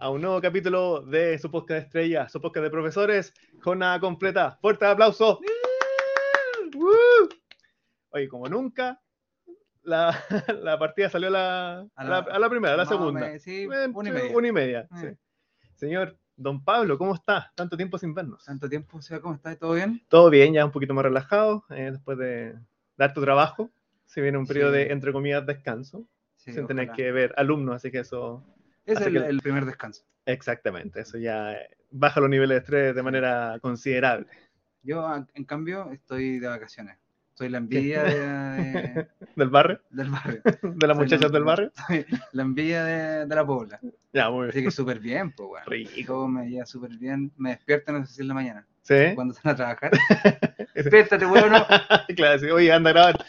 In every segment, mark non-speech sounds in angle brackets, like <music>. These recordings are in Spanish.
a un nuevo capítulo de su podcast de estrella, su podcast de profesores, jornada completa. Fuerte aplauso. Oye, como nunca, la, <laughs> la partida salió a la, A la- la, a la primera, a la o segunda. sí, Eh, una y media. una y media, Eh. sí. Señor Don Pablo, ¿cómo está? Tanto tiempo sin vernos. Tanto tiempo, Seba, ¿cómo estás? ¿Todo bien? Todo bien, ya un poquito más relajado, eh, después de dar tu trabajo. Se viene un periodo Sí. de, entre comillas, descanso, sin tener ojalá. que ver alumnos, así que eso Es el, que- el primer descanso. Exactamente, eso ya baja los niveles de estrés de manera considerable. Yo, en cambio, estoy de vacaciones. Soy la envidia de, de- <laughs> ¿Del barrio? del barrio. <laughs> ¿De las muchachas del barrio? Soy la envidia de, de la pobla. Ya, muy bien. Así que súper bien, pues, weón. Rico. Todo me lleva súper bien. Me despierto a las 6 de la mañana. ¿Sí? Cuando están a trabajar. <laughs> Despiértate, weón. no. claro, sí. Oye, anda a grabar.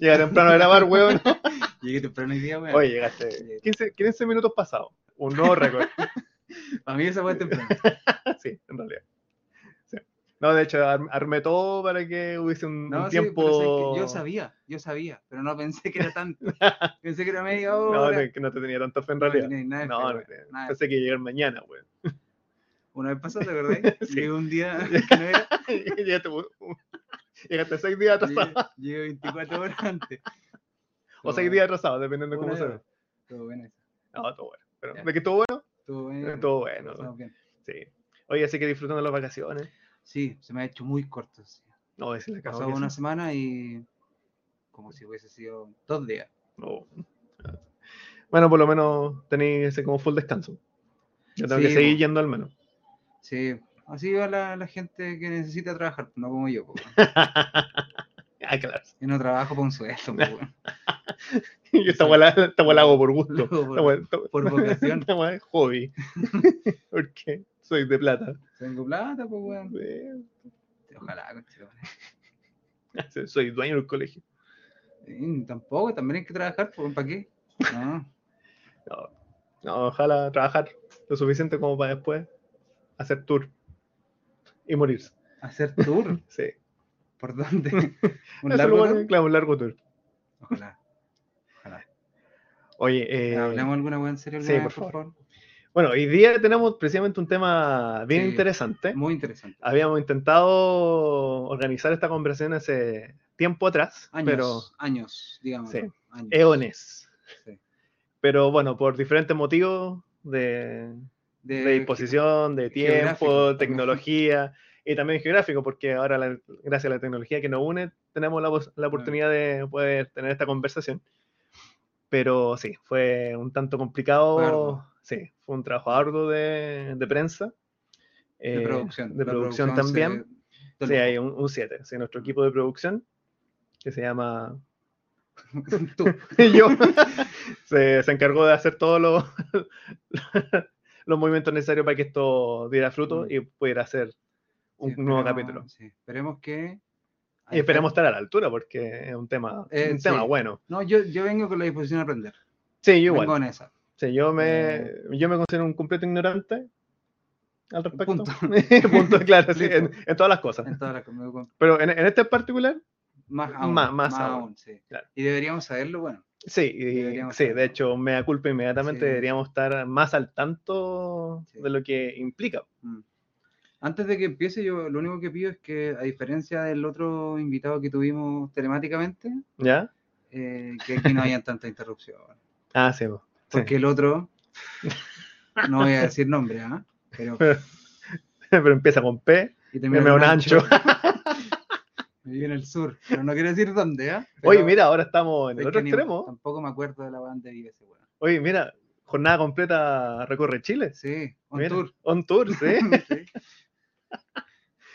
Llega temprano a grabar, weón. <laughs> Llegué temprano hoy día, weón. Oye, llegaste 15, 15 minutos pasados. Un nuevo récord. <laughs> A mí esa fue temprano. <laughs> sí, en realidad. Sí. No, de hecho, ar- armé todo para que hubiese un, un No, sí, tiempo. yo sabía, yo sabía, pero no pensé que era tanto. Pensé que era media hora. No, no, que no te tenía tanta fe en realidad. nada No, fe, no, nada pensé que llegar mañana, weón. Una vez pasó, ¿te acordás? Sí. Llegué un día que no era. llegaste, llegaste seis días atrasado. Llegué, llegué 24 horas antes. <laughs> O seis días atrasados, dependiendo de cómo se ve. Todo bien eso. No, todo bueno. Pero. ¿De que estuvo bueno? Todo bueno. pasamos bien. Sí. Oye, así que disfrutando las vacaciones. Sí, se me ha hecho muy corto. sí. No, es la Pasó una semana y. Como si hubiese sido dos días. No. Bueno, por lo menos tenéis ese como full descanso. Yo tengo Sí, que seguir yendo al menos. Sí, así va la, la gente que necesita trabajar, no como yo. <laughs> ah, claro. Yo no trabajo por un sueldo. <laughs> Yo esta la hago por gusto. Por- vocación. <laughs> Esta es hobby. Porque soy de plata. Tengo plata, pues, weón. Sí. Ojalá. Soy dueño del colegio. Sí, Tampoco, también hay que trabajar, pues, ¿para qué? No. No, no, ojalá trabajar lo suficiente como para después hacer tour y morirse. Hacer tour, <laughs> Sí. ¿por dónde? <laughs> ¿Un largo tour? claro, un largo tour. Ojalá. Ojalá. Oye, eh, ¿Hablemos alguna weá en serio sí, por favor? bueno, hoy día tenemos precisamente un tema bien Sí. interesante. Muy interesante. Habíamos intentado organizar esta conversación hace tiempo atrás, Años, pero años, digamos. Sí. Años. eones. Sí. Pero bueno, por diferentes motivos de, De, de disposición, de tiempo, tecnología y también geográfico, porque ahora, la- gracias a la tecnología que nos une, tenemos la, la oportunidad de poder tener esta conversación. Pero sí, fue un tanto complicado. Sí, fue un trabajo arduo de, de prensa. de eh, producción. De producción se- también. de Sí, hay un 7. Sí, nuestro equipo de producción, que se llama <laughs> Tú. <laughs> yo, <laughs> se, se encargó de hacer todos los, los movimientos necesarios para que esto diera fruto Mm. y pudiera hacer un Sí, nuevo capítulo. sí, esperemos que. Y esperemos estar a la altura porque es un tema, Eh, un tema bueno. No, yo, yo vengo con la disposición a aprender. Sí, yo igual. Vengo en esa. Sí, yo, me, Eh. yo me considero un completo ignorante al respecto. Punto. <laughs> Punto, claro, sí, en, en todas las cosas. En todas las con- Pero en, en este en particular, Más aún. Más- más aún, sí. claro. Y deberíamos saberlo, bueno. Sí, y- sí, de hecho, me da culpa inmediatamente, Sí. deberíamos estar más al tanto Sí. de lo que implica. Mm. Antes de que empiece, yo lo único que pido es que, a diferencia del otro invitado que tuvimos telemáticamente, ¿Ya? eh, que aquí no hayan tanta interrupción. <laughs> Ah, sí. po. Sí. Porque el otro, no voy a decir nombre, ¿ah? Pero. <laughs> Pero empieza con P. Y termina en un ancho. <laughs> Vive en el sur, pero no quiero decir dónde, ¿ah? <laughs> Oye, mira, ahora estamos en el otro extremo. Tampoco me acuerdo de la banda de ese weón. Oye, mira, jornada completa recorre Chile. Sí, on Mira, tour. On tour, <laughs> sí. Sí.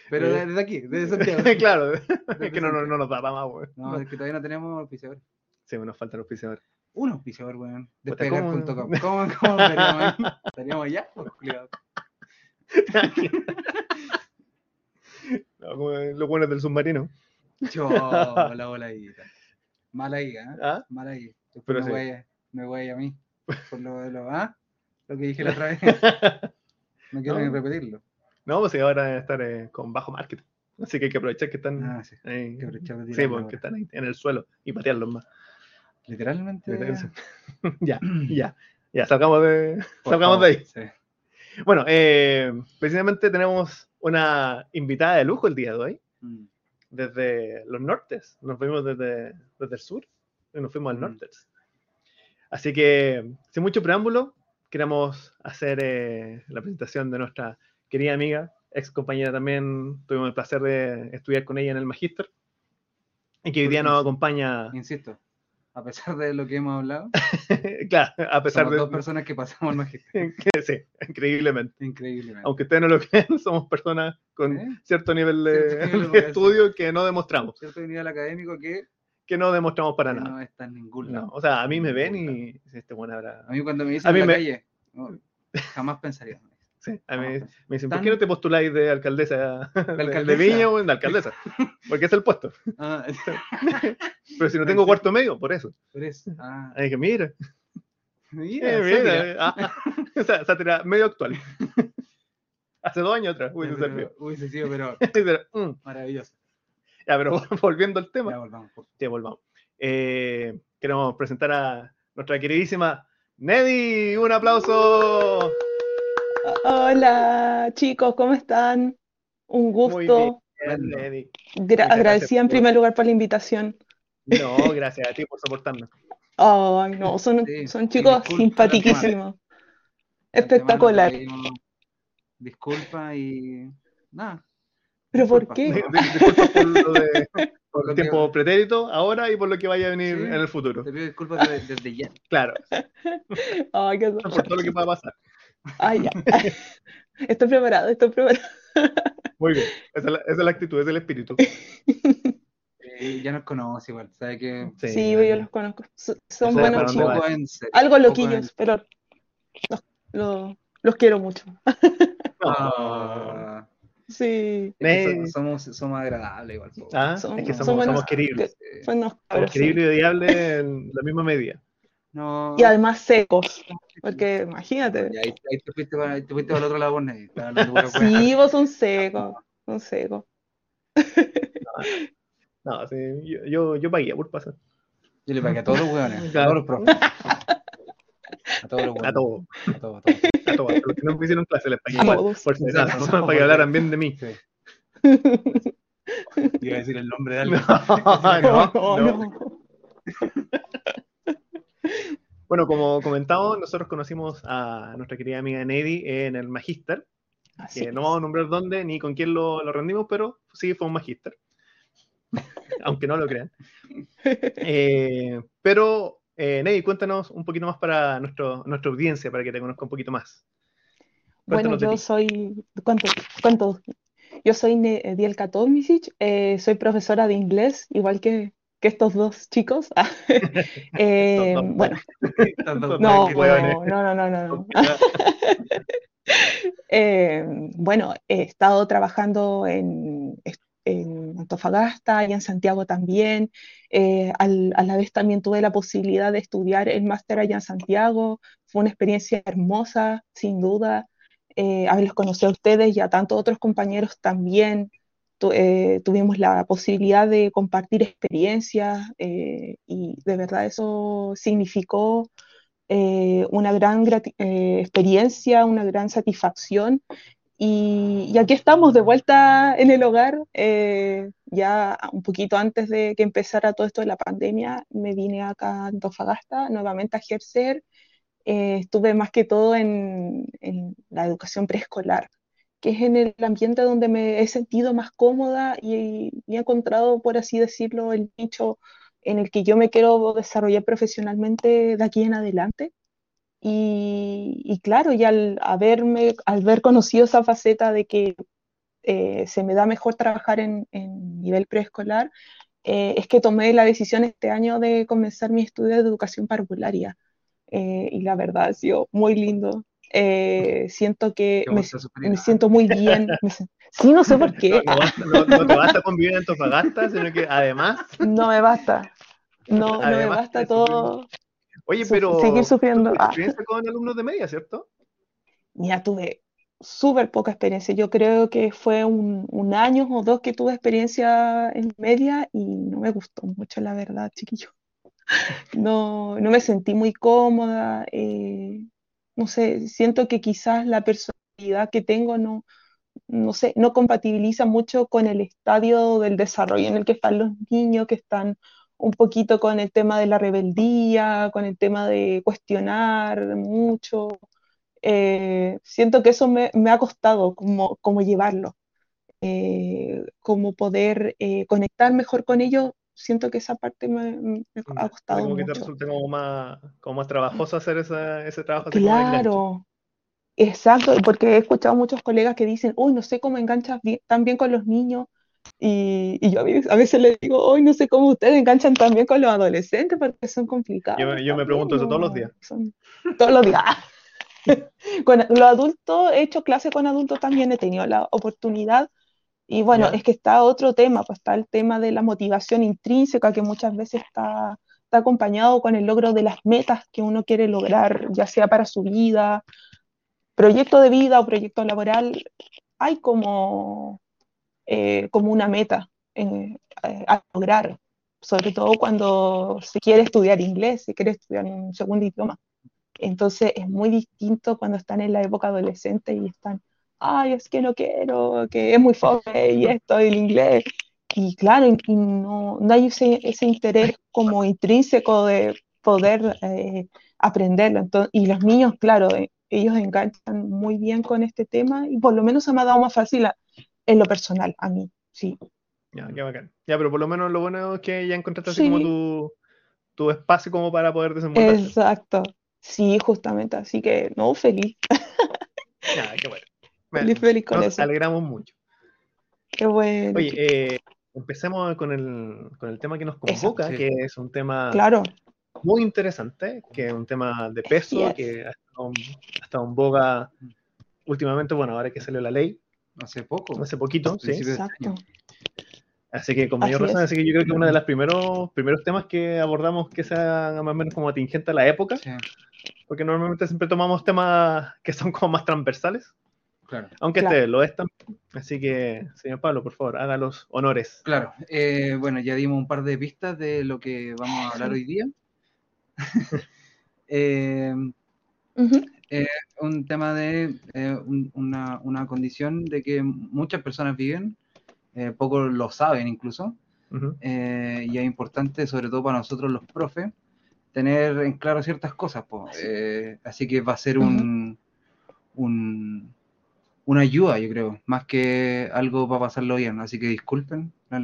Pero Mira. desde aquí, desde Santiago. <laughs> claro, es que no, no, no nos da para más, weón. No, es que todavía no tenemos auspiciador. Sí, nos faltan auspiciadores. Un auspiciador, weón. Despegar.com. ¿cómo? ¿Cómo, cómo estaríamos ahí? ¿Estaríamos allá? Pues, culiao. No, como los buenos del submarino. Yo, la voladita. Mala ahí, ¿ah? ¿Ah? Mala ahí. Después Pero me, sí. voy a, me voy a mí. Por lo de lo, ¿ah? Lo que dije la otra vez. <laughs> No quiero No. ni repetirlo. No, pues ahora estar eh, con bajo marketing. Así que hay que aprovechar que están Ah, sí. ahí. que aprovechar Sí, porque ahora. están ahí en el suelo y patearlos más. Literalmente. <laughs> ya, <clears throat> ya. Ya, salgamos de, Por salgamos de ahí. sí. Bueno, eh, precisamente tenemos una invitada de lujo el día de hoy, Mm. Desde los nortes. Nos fuimos desde, desde el sur y nos fuimos al Mm. norte. Así que, sin mucho preámbulo, queremos hacer eh, la presentación de nuestra querida amiga, ex compañera también. Tuvimos el placer de estudiar con ella en el Magíster. Y que hoy día nos acompaña, Insisto, a pesar de lo que hemos hablado, <laughs> claro, a pesar somos de. dos personas que pasamos al magisterio. <laughs> sí, increíblemente. Increíblemente. Aunque ustedes no lo <laughs> crean, somos personas con ¿Eh? cierto nivel de, Cierto nivel de de estudio que no demostramos, Cierto nivel académico que, que no demostramos para que nada. no está en ningún No, lado. o sea, a mí me ven y este bueno habrá. A mí cuando me dicen A mí en la me- calle, no, jamás pensaría. Sí, a mí Jamás me dicen, ¿por qué no te postuláis de alcaldesa de, <laughs> de alcaldesa? Viña o de alcaldesa? Porque es el puesto. Ah, <laughs> Pero si no tengo cuarto medio, por eso. por eso. Ah, Ahí que mira, mira, eh, mira, eh, ah, <laughs> sátira medio actual. Hace dos años atrás hubiese servido. Hubiese sido, pero Pero, mm, maravilloso. Ya, pero volviendo al tema. Ya volvamos. por- Sí, volvamos. Eh, queremos presentar a nuestra queridísima Neddy. ¡Un aplauso! Hola chicos, ¿cómo están? Un gusto. bien, Neddy. Gra- agradecida en por- primer lugar por la invitación. No, gracias a ti por soportarnos. <laughs> Ay, no, son, Sí, son chicos simpatiquísimos. Espectacular. Disculpa y. Nada. ¿Pero por qué? Di- <laughs> di- Disculpa por lo de <laughs> Por el tiempo pretérito ahora y por lo que vaya a venir Sí. en el futuro. Te pido disculpas desde, desde ya. Claro, Ay, qué por todo lo que pueda pasar. Ay, ya. <laughs> Estoy preparado, estoy preparado. Muy bien, esa es la, esa es la actitud, es el espíritu. Eh, ya nos conoce igual. Sabe que. Sí, Sí, yo los conozco. So- Son buenos chicos. Algo loquillos, pero los, los- los quiero mucho. <laughs> Ah, Sí, que somos, somos agradables igual. po. Ah, es que somos, buenos- somos queribles. Buenos Somos queribles y odiables en la misma medida. No. Y además secos, porque imagínate. Ya, ahí, ahí te fuiste para, ahí te fuiste para el otro lado, pura wea. Sí, vos son secos, son secos. No, sí, yo, yo, yo pagué por pasar. Yo le pagué a todos los hueones, a Claro. todos los profes. A todos los A hueones. todos, A todos, a todos. a todos. A los que no me hicieron clase les pagué A todos. por si Exacto. acaso, <laughs> para que hablaran bien de mí. Sí. <laughs> Iba a decir el nombre de No, <laughs> alguien. no, no. no. Bueno, como comentamos, nosotros conocimos a nuestra querida amiga Neddy en el Magister, Así que es. no vamos a nombrar dónde ni con quién lo, lo rendimos, pero sí fue un Magister. <laughs> Aunque no lo crean. Eh, pero, eh, Neddy, cuéntanos un poquito más para nuestro, nuestra audiencia, para que te conozca un poquito más. Bueno, Cuéntanos yo soy, ¿cuánto? ¿Cuánto? Yo soy Dielka Tomisic, eh, soy profesora de inglés, igual que, que estos dos chicos. Eh, bueno, no, no, no, no, <laughs> no. <laughs> Eh, bueno, he estado trabajando en, en Antofagasta y en Santiago también. Eh, al- a la vez también tuve la posibilidad de estudiar el máster allá en Santiago. Fue una experiencia hermosa, sin duda. Eh, haberlos conocido a ustedes y a tantos otros compañeros también. Eh, tuvimos la posibilidad de compartir experiencias eh, y de verdad eso significó eh, una gran experiencia, una gran satisfacción. Y, aquí estamos de vuelta en el hogar. ya un poquito antes de que empezara todo esto de la pandemia, me vine acá a Antofagasta nuevamente a ejercer. Estuve más que todo en, en la educación preescolar, que es en el ambiente donde me he sentido más cómoda y, y he encontrado, por así decirlo, el nicho en el que yo me quiero desarrollar profesionalmente de aquí en adelante. Y, y claro, y al haberme, al haber conocido esa faceta de que eh, se me da mejor trabajar en, en nivel preescolar, eh, es que tomé la decisión este año de comenzar mi estudio de educación parvularia. Eh, y la verdad ha sido muy lindo. Eh, siento que me, siento muy bien. <laughs> me sí, no sé por qué. no no- no te basta con vivir en Antofagasta, sino que además, No me basta. No, no me Además basta todo. oye, pero seguir sufriendo. tú Ah. experiencia con alumnos de media, ¿cierto? Ya tuve súper poca experiencia. Yo creo que fue un, un año o dos que tuve experiencia en media y no me gustó mucho, la verdad, chiquillo. <laughs> No, no me sentí muy cómoda. eh, no sé, siento que quizás la personalidad que tengo no, no sé, no compatibiliza mucho con el estadio del desarrollo en el que están los niños, que están un poquito con el tema de la rebeldía, con el tema de cuestionar mucho. Eh, siento que eso me, ha costado como, como llevarlo, eh, como poder eh, conectar mejor con ellos. Siento que esa parte me, ha costado como mucho. que te resulta como más, como más trabajoso hacer ese trabajo. Claro, exacto, porque he escuchado muchos colegas que dicen, uy, no sé cómo enganchas bien, tan bien con los niños, y, yo a veces les digo, hoy no sé cómo ustedes enganchan también con los adolescentes porque son complicados. Yo, me pregunto eso todos los días. todos los días. <laughs> con los adultos, he hecho clases con adultos también, he tenido la oportunidad. Y bueno, es que está otro tema, pues está el tema de la motivación intrínseca que muchas veces está, está acompañado con el logro de las metas que uno quiere lograr, ya sea para su vida, proyecto de vida o proyecto laboral. Hay como eh, como una meta eh, a lograr, sobre todo cuando se quiere estudiar inglés, se quiere estudiar un segundo idioma. Entonces es muy distinto cuando están en la época adolescente y están, ay, es que no quiero, que es muy fome y esto, el inglés. Y claro, y no, no, hay ese, ese, interés como intrínseco de poder eh, aprenderlo. Entonces, y los niños, claro, ellos enganchan muy bien con este tema y por lo menos se me ha dado más fácil en lo personal, a mí, sí. Ya, qué bacán. Ya, pero por lo menos lo bueno es que ya encontraste así como tu, tu, espacio como para poder desenvolverte. Exacto. Sí, justamente. Así que, no, feliz. Ya, qué bueno. Feliz, feliz con nos alegramos mucho. Qué bueno. Oye, eh, empecemos con el, con el tema que nos convoca, que es un tema claro. muy interesante, que es un tema de peso, que ha estado, ha estado en boga últimamente, bueno, ahora que salió la ley, Hace poco. Hace poquito, sí. Exacto. Así que con mayor razón, así que yo creo que uno de los primeros, primeros temas que abordamos que sea más o menos como atingente a la época, porque normalmente siempre tomamos temas que son como más transversales, claro. aunque este lo es también. Así que, señor Pablo, por favor, haga los honores. Claro, eh, bueno, ya dimos un par de pistas de lo que vamos a hablar hoy día. <laughs> eh, eh, un tema de eh, una, una, condición de que muchas personas viven, eh, pocos lo saben incluso, eh, y es importante, sobre todo para nosotros los profes, tener en claro ciertas cosas. así que va a ser un, un, una ayuda, yo creo, más que algo para pasarlo bien. Así que disculpen a,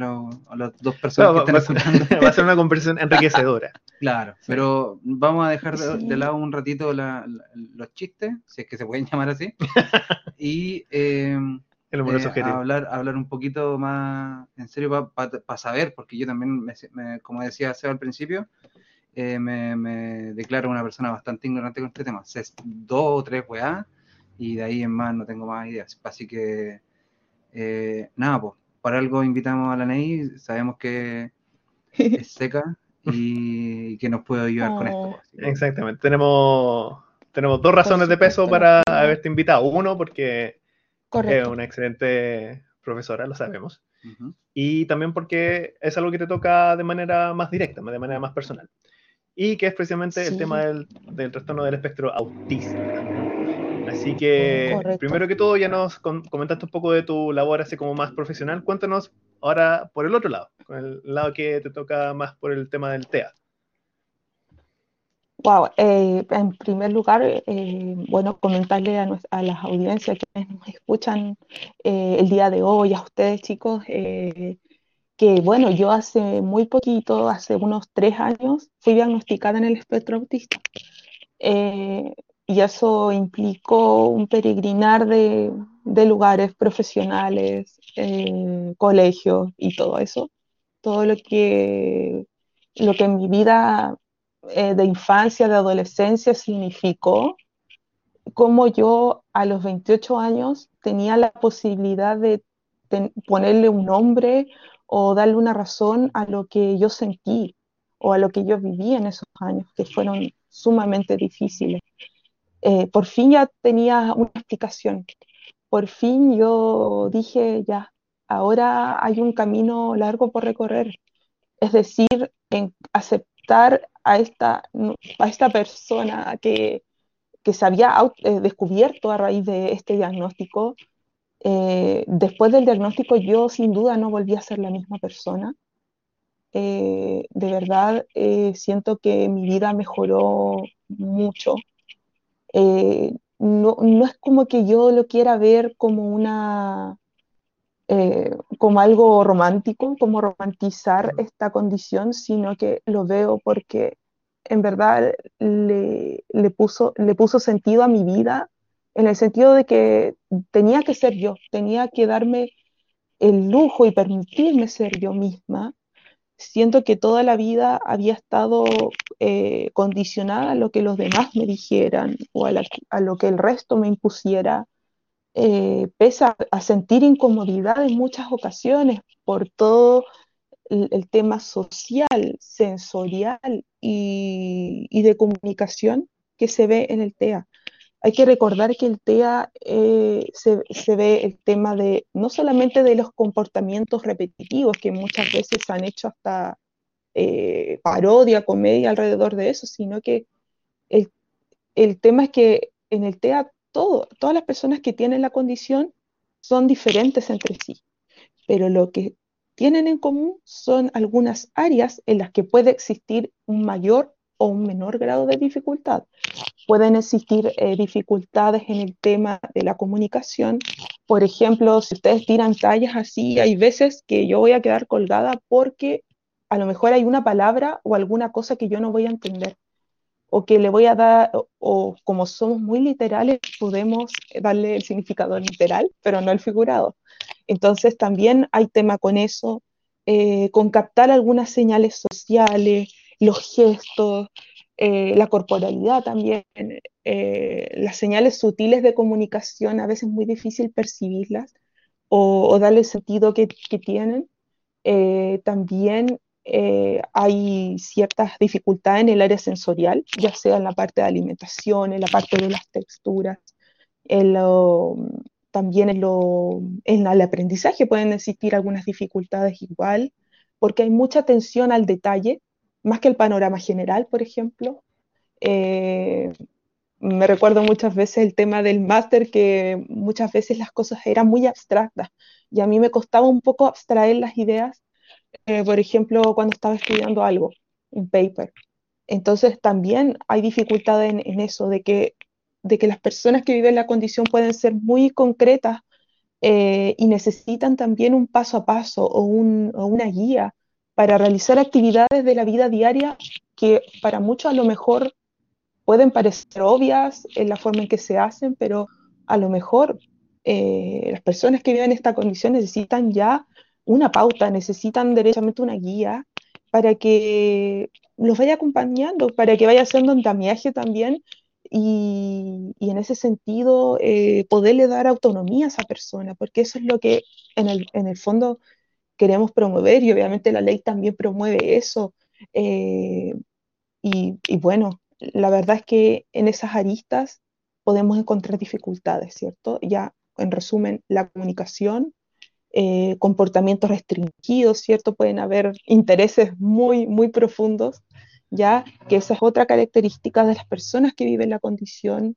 las dos personas que están escuchando. <laughs> Va a ser una conversación enriquecedora. Claro, pero vamos a dejar de, lado un ratito los chistes, si es que se pueden llamar así, <laughs> y eh, eh, hablar, hablar un poquito más en serio para saber, porque yo también, como decía Seba al principio, eh, me, declaro una persona bastante ignorante con este tema. Sé dos o tres weá, y de ahí en más no tengo más ideas. Así que, nada, pues, por algo invitamos a la Ney, sabemos que <laughs> es seca y que nos puede ayudar con esto. Oh. Exactamente, tenemos, tenemos dos razones de peso para haberte invitado. Uno, porque es una excelente profesora, lo sabemos. Y también porque es algo que te toca de manera más directa, de manera más personal. Y que es precisamente el tema del, del trastorno del espectro autista. Así que, primero que todo, ya nos comentaste un poco de tu labor así como más profesional. Cuéntanos ahora por el otro lado, con el lado que te toca más por el tema del TEA. Wow, eh, en primer lugar, eh, bueno, comentarle a, a, las audiencias que nos escuchan eh, el día de hoy, a ustedes chicos, que bueno, yo hace muy poquito, hace unos tres años, fui diagnosticada en el espectro autista y eso implicó un peregrinar de, lugares profesionales, colegios y todo eso. Todo lo que, lo que en mi vida eh, de infancia, de adolescencia significó, como yo a los 28 años tenía la posibilidad de ponerle un nombre o darle una razón a lo que yo sentí o a lo que yo viví en esos años, que fueron sumamente difíciles. Eh, por fin ya tenía una explicación. Por fin yo dije, ya, ahora hay un camino largo por recorrer. Es decir, en aceptar a esta, a esta persona que, que se había eh, descubierto a raíz de este diagnóstico. Eh, después del diagnóstico yo sin duda no volví a ser la misma persona. de verdad siento que mi vida mejoró mucho. No, no, es como que yo lo quiera ver como una como algo romántico, como romantizar esta condición, sino que lo veo porque en verdad le, le, puso, le puso sentido a mi vida, en el sentido de que tenía que ser yo, tenía que darme el lujo y permitirme ser yo misma. Siento que toda la vida había estado eh, condicionada a lo que los demás me dijeran o a, lo que el resto me impusiera, eh, pese a sentir incomodidad en muchas ocasiones por todo el, tema social, sensorial y, de comunicación que se ve en el TEA. Hay que recordar que el TEA eh, se, ve el tema de no solamente de los comportamientos repetitivos que muchas veces han hecho hasta eh, parodia, comedia alrededor de eso, sino que el, el tema es que en el TEA todo, todas las personas que tienen la condición son diferentes entre sí, pero lo que tienen en común son algunas áreas en las que puede existir un mayor o un menor grado de dificultad. Pueden existir eh, dificultades en el tema de la comunicación. Por ejemplo, si ustedes tiran tallas así, hay veces que yo voy a quedar colgada porque a lo mejor hay una palabra o alguna cosa que yo no voy a entender o que le voy a dar, o, como somos muy literales, podemos darle el significado literal, pero no el figurado. Entonces también hay tema con eso, eh, con captar algunas señales sociales, los gestos, eh, la corporalidad también, eh, las señales sutiles de comunicación, a veces muy difícil percibirlas o, darle el sentido que, tienen. también eh, hay ciertas dificultades en el área sensorial, ya sea en la parte de alimentación, en la parte de las texturas, en también en, lo, en el aprendizaje pueden existir algunas dificultades igual, porque hay mucha atención al detalle, más que el panorama general, por ejemplo. Eh, me recuerdo muchas veces el tema del máster, que muchas veces las cosas eran muy abstractas y a mí me costaba un poco abstraer las ideas eh, por ejemplo, cuando estaba estudiando algo, un paper. Entonces también hay dificultad en, eso, de que, de que las personas que viven la condición pueden ser muy concretas eh, y necesitan también un paso a paso o, o una guía para realizar actividades de la vida diaria que para muchos a lo mejor pueden parecer obvias en la forma en que se hacen, pero a lo mejor eh, las personas que viven esta condición necesitan ya una pauta, necesitan derechamente una guía para que los vaya acompañando, para que vaya haciendo andamiaje también y, en ese sentido eh, poderle dar autonomía a esa persona, porque eso es lo que en el, en el fondo queremos promover y obviamente la ley también promueve eso. Eh, y, y, bueno, la verdad es que en esas aristas podemos encontrar dificultades, ¿cierto? Ya en resumen, la comunicación, eh, comportamientos restringidos, ¿cierto? Pueden haber intereses muy, muy profundos, ya que esa es otra característica de las personas que viven la condición.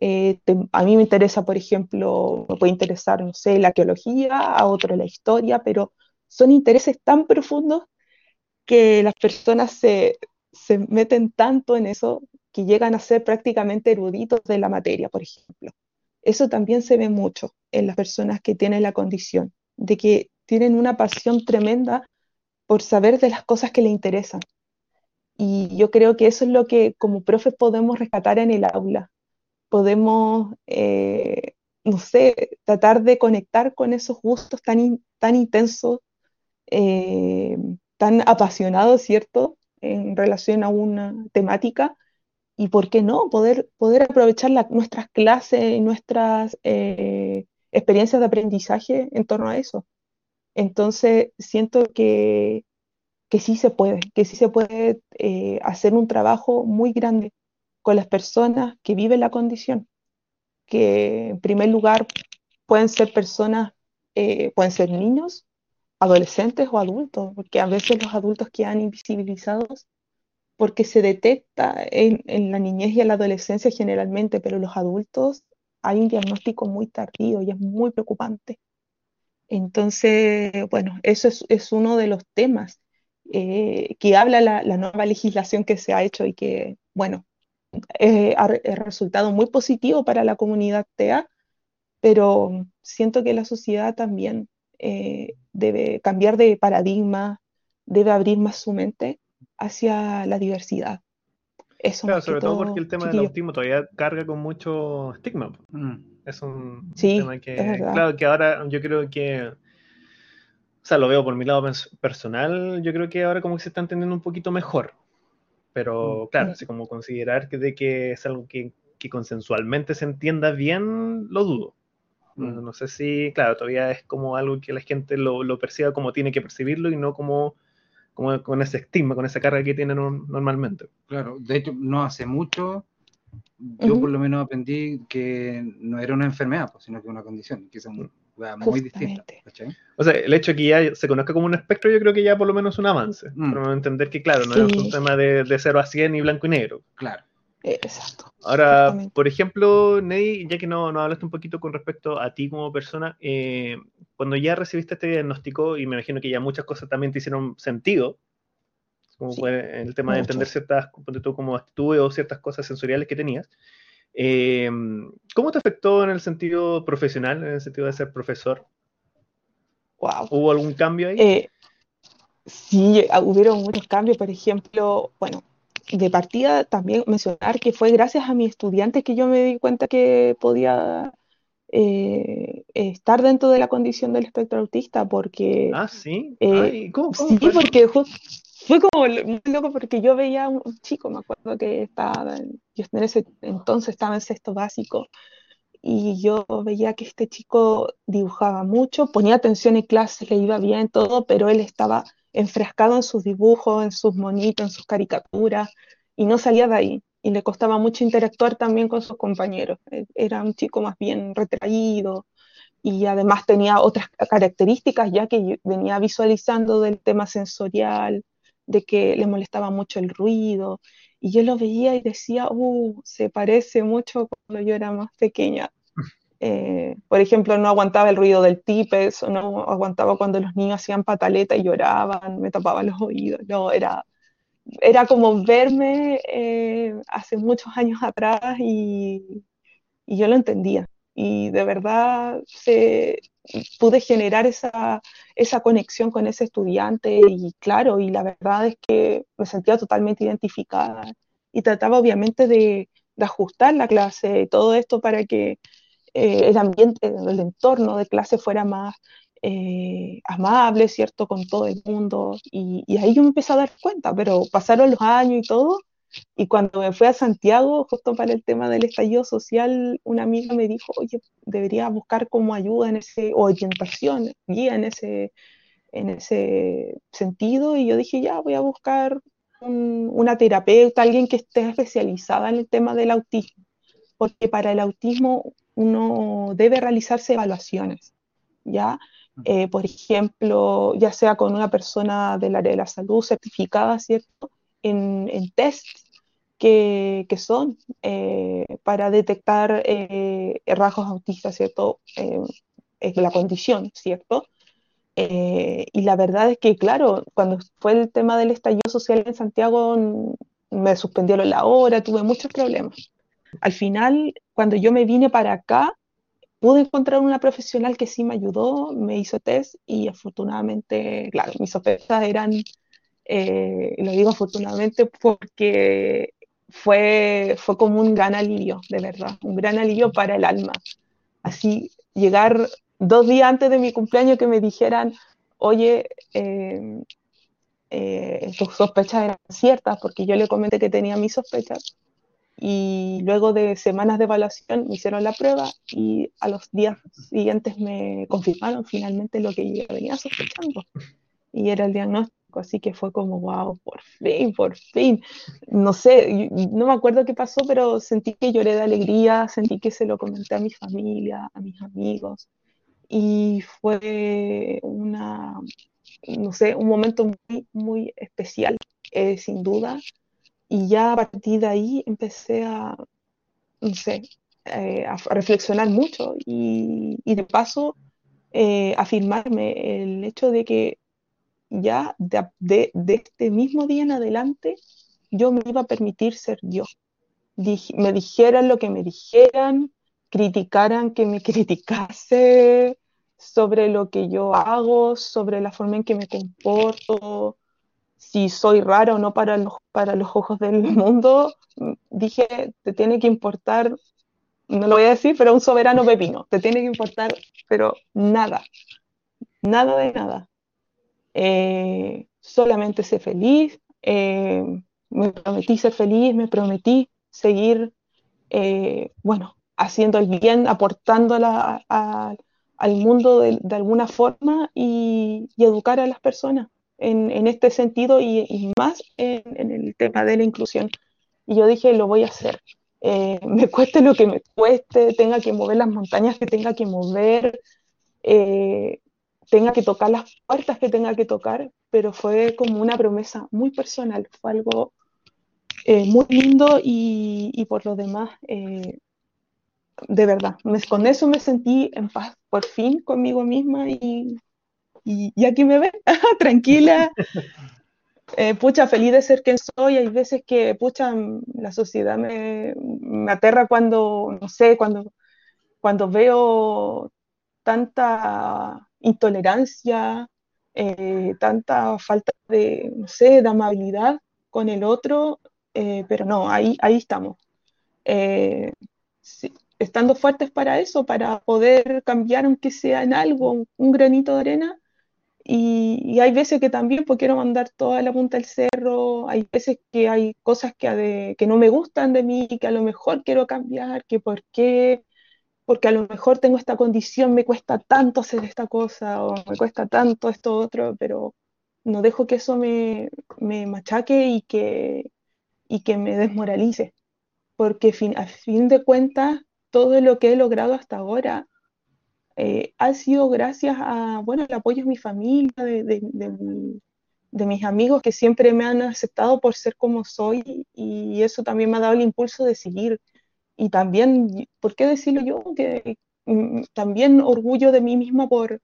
Eh, a mí me interesa, por ejemplo, me puede interesar, no sé, la arqueología, a otro la historia, pero son intereses tan profundos que las personas se, se meten tanto en eso que llegan a ser prácticamente eruditos de la materia, por ejemplo. Eso también se ve mucho en las personas que tienen la condición de que tienen una pasión tremenda por saber de las cosas que le interesan. Y yo creo que eso es lo que como profes podemos rescatar en el aula. Podemos, eh, no sé, tratar de conectar con esos gustos tan, tan intensos, eh, tan apasionados, ¿cierto? En relación a una temática. Y por qué no, poder, poder aprovechar nuestras clases, nuestras eh, experiencias de aprendizaje en torno a eso. Entonces, siento que, que sí se puede, que sí se puede eh, hacer un trabajo muy grande con las personas que viven la condición, que en primer lugar pueden ser personas, pueden ser niños, adolescentes o adultos, porque a veces los adultos quedan invisibilizados porque se detecta en, la niñez y en la adolescencia generalmente, pero los adultos hay un diagnóstico muy tardío y es muy preocupante. Entonces, bueno, eso es, uno de los temas eh, que habla la, nueva legislación que se ha hecho y que, bueno, eh, ha, resultado muy positivo para la comunidad TEA, pero siento que la sociedad también eh, debe cambiar de paradigma, debe abrir más su mente hacia la diversidad. Eso claro, sobre todo, porque el tema del autismo todavía carga con mucho estigma. Mm. Es un tema que, claro, que ahora yo creo que, o sea, lo veo por mi lado personal, yo creo que ahora como que se está entendiendo un poquito mejor. Pero mm. claro, así como considerar que de que es algo que, que consensualmente se entienda bien, lo dudo. Mm. No, sé si, claro, todavía es como algo que la gente lo, lo perciba como tiene que percibirlo y no como como con ese estigma, con esa carga que tienen normalmente. Claro, de hecho, no hace mucho, yo por lo menos aprendí que no era una enfermedad, pues, sino que una condición, que es muy distinta. O sea, el hecho de que ya se conozca como un espectro, yo creo que ya por lo menos es un avance. Mm. Entender que, claro, no es un tema de, de 0 a 100 y blanco y negro. Claro. Exacto. Ahora, por ejemplo, Ney, ya que no, no, hablaste un poquito con respecto a ti como persona, eh, cuando ya recibiste este diagnóstico, y me imagino que ya muchas cosas también te hicieron sentido, como fue el tema de entender ciertas, como actitudes o ciertas cosas sensoriales que tenías, eh, ¿cómo te afectó en el sentido profesional, en el sentido de ser profesor? Wow. ¿Hubo algún cambio ahí? Eh, sí, hubieron muchos cambios, por ejemplo, bueno, de partida también mencionar que fue gracias a mi estudiante que yo me di cuenta que podía eh, estar dentro de la condición del espectro autista, porque... Ah, sí. Eh, ¿cómo, sí, porque fue como muy loco porque yo veía a un, chico, me acuerdo que estaba, yo en ese entonces estaba en sexto básico, y yo veía que este chico dibujaba mucho, ponía atención en clase, le iba bien todo, pero él estaba enfrascado en sus dibujos, en sus monitos, en sus caricaturas, y no salía de ahí. Y le costaba mucho interactuar también con sus compañeros. E, era un chico más bien retraído y además tenía otras características ya que venía visualizando del tema sensorial, de que le molestaba mucho el ruido. Y yo lo veía y decía, uh, se parece mucho cuando yo era más pequeña. Eh, por ejemplo, no aguantaba el ruido del tipes, no aguantaba cuando los niños hacían pataleta y lloraban, me tapaban los oídos. No, era, era como verme eh, hace muchos años atrás y, y, yo lo entendía. Y de verdad se, pude generar esa, esa conexión con ese estudiante y claro, y la verdad es que me sentía totalmente identificada y trataba obviamente de, de ajustar la clase y todo esto para que eh, el ambiente, el entorno de clase fuera más eh, amable, ¿cierto? Con todo el mundo. Y, ahí yo me empecé a dar cuenta, pero pasaron los años y todo. Y cuando me fui a Santiago, justo para el tema del estallido social, una amiga me dijo, oye, debería buscar como ayuda en ese, o orientación, guía en ese, en ese sentido. Y yo dije, ya, voy a buscar una terapeuta, alguien que esté especializada en el tema del autismo. Porque para el autismo uno debe realizarse evaluaciones, ¿ya? Eh, por ejemplo, ya sea con una persona del área de la salud certificada, ¿cierto? En, en tests que, que son eh, para detectar eh, rasgos autistas, ¿cierto? es la condición, ¿cierto? y la verdad es que, claro, cuando fue el tema del estallido social en Santiago, me suspendieron la hora, tuve muchos problemas. Al final, cuando yo me vine para acá, pude encontrar una profesional que sí me ayudó, me hizo test y afortunadamente, claro, mis sospechas eran, eh, lo digo afortunadamente porque fue, fue como un gran alivio, de verdad, un gran alivio para el alma. Así, llegar dos días antes de mi cumpleaños que me dijeran, oye, eh, eh, tus sospechas eran ciertas, porque yo le comenté que tenía mis sospechas, y luego de semanas de evaluación me hicieron la prueba y a los días siguientes me confirmaron finalmente lo que yo venía sospechando. Y era el diagnóstico, así que fue como, wow, por fin, por fin. No sé, no me acuerdo qué pasó, pero sentí que lloré de alegría, sentí que se lo comenté a mi familia, a mis amigos. Y fue una, no sé, un momento muy, muy especial, eh, sin duda y ya a partir de ahí empecé a, no sé, eh, a reflexionar mucho y, de paso eh, afirmarme el hecho de que ya de, este mismo día en adelante yo me iba a permitir ser yo. me dijeran lo que me dijeran, criticaran que me <laughs> criticase sobre lo que yo hago, sobre la forma en que me comporto, si soy raro o no para los, para los ojos del <laughs> mundo, dije, te tiene que importar, no lo voy a decir, pero un soberano pepino, te tiene que importar, pero nada, nada de nada. Eh, solamente sé feliz, eh, me prometí ser feliz, me prometí seguir, eh, bueno, haciendo el bien, aportando al mundo de, alguna forma y educar a las personas en, este sentido y, más en, el tema de la inclusión. Y yo dije, lo voy a hacer. Eh, <laughs> me cueste lo que me cueste, tenga que mover las montañas que tenga que mover, eh, tenga que tocar las puertas que tenga que tocar, pero fue como una promesa muy personal, fue algo eh, muy lindo y, por lo demás, de verdad, con eso me sentí en paz por fin conmigo misma y y, aquí me ven, <laughs> tranquila, <laughs> eh, pucha, feliz de ser quien soy. Hay veces que, pucha, la sociedad me, aterra cuando, no sé, cuando, cuando veo tanta intolerancia, eh, tanta falta de, no sé, de amabilidad con el otro, eh, pero no, ahí, ahí estamos. estando fuertes para eso, para poder cambiar, aunque sea en algo, un granito de arena, y, hay veces que también pues, quiero mandar toda la punta del cerro, hay veces que hay cosas que, que no me gustan de mí, que a lo mejor quiero cambiar, que por qué, porque a lo mejor tengo esta condición, me cuesta tanto hacer esta cosa o me cuesta tanto esto otro, pero no dejo que eso me, me machaque y que, y que me desmoralice, porque fin, a fin de cuentas todo lo que he logrado hasta ahora eh, ha sido gracias a, bueno, el apoyo de mi familia, de, mis amigos que siempre me han aceptado por ser como soy y eso también me ha dado el impulso de seguir. Y también, ¿por qué decirlo yo? Que mm, también orgullo de mí misma por,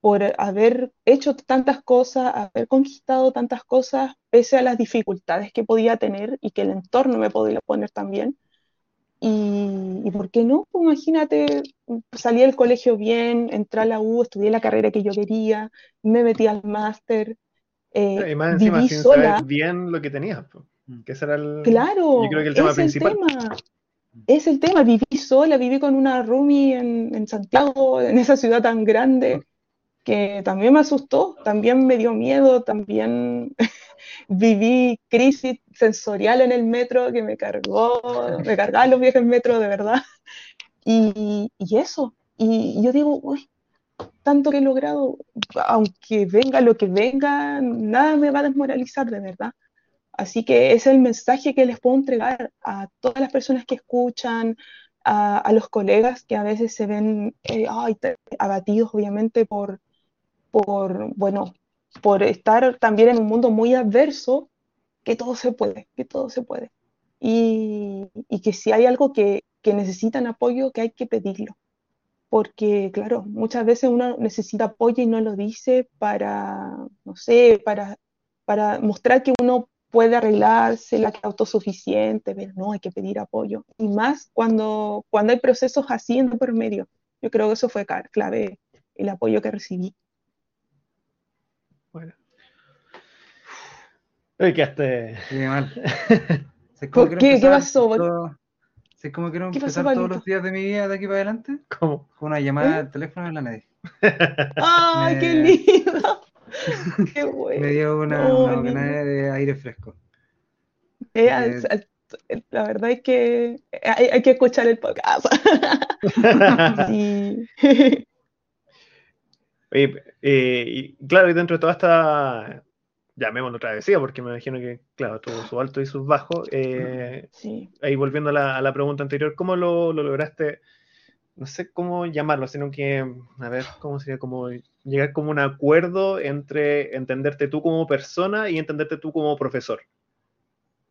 por haber hecho tantas cosas, haber conquistado tantas cosas, pese a las dificultades que podía tener y que el entorno me podía poner también. Y, por qué no? Pues imagínate, salí del colegio bien, entré a la U, estudié la carrera que yo quería, me metí al máster. Eh, y más encima, sin saber bien lo que tenías. Que ese era el, claro, yo creo que el tema es principal. El tema. Es el tema, viví sola, viví con una roomie en, en Santiago, en esa ciudad tan grande, que también me asustó, también me dio miedo, también <laughs> viví crisis sensorial en el metro que me cargó, me cargaban los viajes en metro de verdad. Y, y eso, y yo digo, uy, tanto que he logrado, aunque venga lo que venga, nada me va a desmoralizar de verdad. Así que es el mensaje que les puedo entregar a todas las personas que escuchan, a, los colegas que a veces se ven eh, abatidos, obviamente, por, por, bueno, por estar también en un mundo muy adverso, que todo se puede, que todo se puede. Y, que si hay algo que, necesitan apoyo, que hay que pedirlo. Porque, claro, muchas veces uno necesita apoyo y no lo dice para, no sé, para, para mostrar que uno puede arreglarse, la que es autosuficiente, pero no, hay que pedir apoyo. Y más cuando, cuando hay procesos así en por medio. Yo creo que eso fue clave, el apoyo que recibí. Bueno. Uy, quedaste. mal. <laughs> ¿Por qué? ¿Qué pasó? ¿Sé cómo quiero empezar todos los días de mi vida de aquí para adelante? ¿Cómo? Con una llamada de teléfono en la nadie. ¡Ay, qué lindo! <laughs> ¡Qué bueno! Me dio una, oh, de aire fresco. Eh, eh, la verdad es que hay, hay que escuchar el podcast. <laughs> sí. Eh, y claro, y dentro de toda esta, llamémoslo travesía, porque me imagino que, claro, tuvo su alto y sus bajos. Eh, <clears throat> ahí volviendo a la, pregunta anterior, ¿cómo lo, lograste? No sé cómo llamarlo, sino que, a ver, ¿cómo sería? Como llegar como un acuerdo entre entenderte tú como persona y entenderte tú como profesor.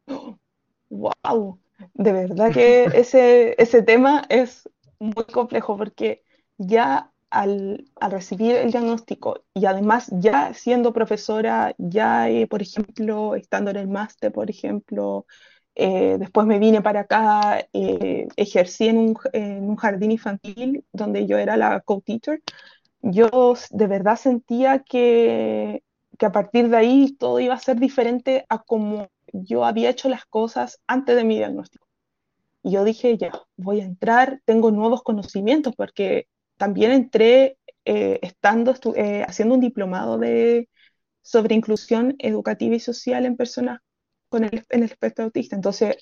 <gasps> wow, de verdad que <laughs> ese, ese tema es muy complejo porque ya al, recibir el diagnóstico y además ya siendo profesora, ya, eh, por ejemplo, estando en el máster, por ejemplo, eh, después me vine para acá, eh, ejercí en un, en un, jardín infantil donde yo era la co-teacher. Yo de verdad sentía que, que a partir de ahí todo iba a ser diferente a como yo había hecho las cosas antes de mi diagnóstico. Y yo dije, ya, voy a entrar, tengo nuevos conocimientos, porque también entré eh, estando eh, haciendo un diplomado de, sobre inclusión educativa y social en personas con el, en el espectro autista. Entonces,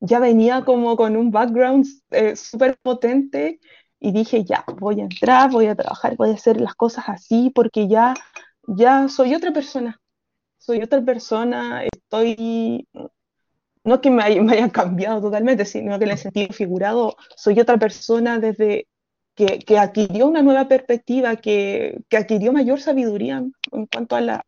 ya venía como con un background eh, súper potente y dije, ya, voy a entrar, voy a trabajar, voy a hacer las cosas así, porque ya, ya soy otra persona. Soy otra persona, estoy, no que me, haya, me hayan cambiado totalmente, sino que en el sentido figurado, soy otra persona desde que, adquirió una nueva perspectiva, que, adquirió mayor sabiduría en cuanto a, la,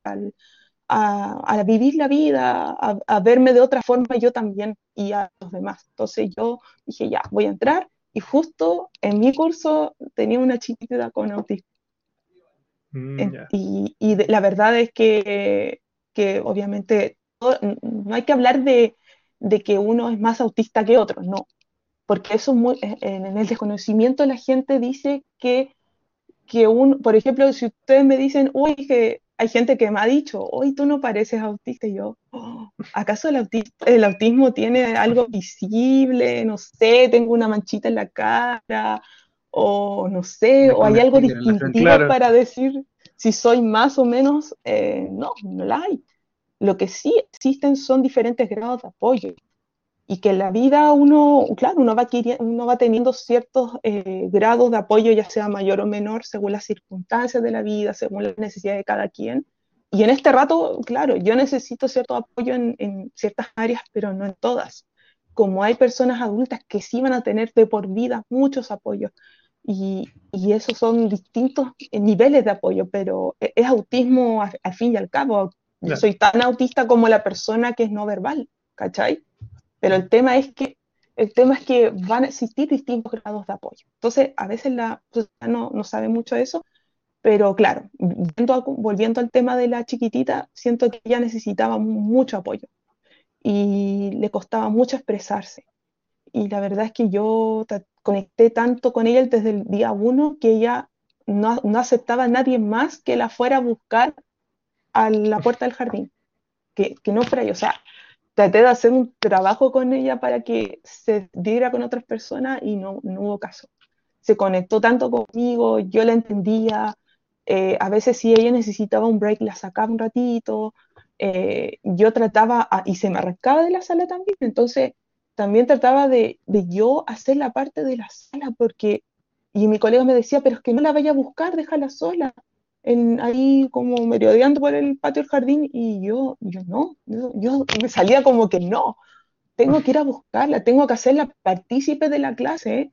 a, vivir la vida, a, verme de otra forma yo también y a los demás. Entonces yo dije, ya, voy a entrar y justo en mi curso tenía una chiquita con autismo. Mm, y, la verdad es que, que obviamente no hay que hablar de, de que uno es más autista que otro, no, porque eso muy, eh, en el desconocimiento la gente dice que, que un, por ejemplo, si ustedes me dicen, uy, que hay gente que me ha dicho, uy, tú no pareces autista, y yo, oh, ¿acaso el, el autismo tiene algo visible? No sé, tengo una manchita en la cara, o no sé, o hay algo distintivo para decir si soy más o menos, eh, no, no la hay. Lo que sí existen son diferentes grados de apoyo y que en la vida uno, claro, uno va, uno va teniendo ciertos eh, grados de apoyo, ya sea mayor o menor, según las circunstancias de la vida, según las necesidades de cada quien. Y en este rato, claro, yo necesito cierto apoyo en, ciertas áreas, pero no en todas. Como hay personas adultas que sí van a tener de por vida muchos apoyos. Y, y esos son distintos niveles de apoyo, pero e, es autismo al, fin y al cabo. Yo soy tan autista como la persona que es no verbal, ¿cachai? Pero el tema es que el tema es que van a existir distintos grados de apoyo. Entonces, a veces la sociedad no, no sabe mucho de eso, pero claro, volviendo al tema de la chiquitita, siento que ella necesitaba mucho apoyo y le costaba mucho expresarse. Y la verdad es que yo conecté tanto con ella desde el día uno que ella no, no aceptaba a nadie más que la fuera a buscar a la puerta del jardín, que, que no fuera yo. O sea, traté de hacer un trabajo con ella para que se diera con otras personas y no, no hubo caso. Se conectó tanto conmigo, yo la entendía, eh, a veces si ella necesitaba un break la sacaba un ratito, eh, yo trataba, y se me arrancaba de la sala también, entonces también trataba de, de, yo hacer la parte de la sala, porque, y mi colega me decía, pero es que no la vaya a buscar, déjala sola ahí como merodeando por el patio del jardín y yo, yo no, yo, me salía como que no, tengo que ir a buscarla, tengo que hacerla partícipe de la clase.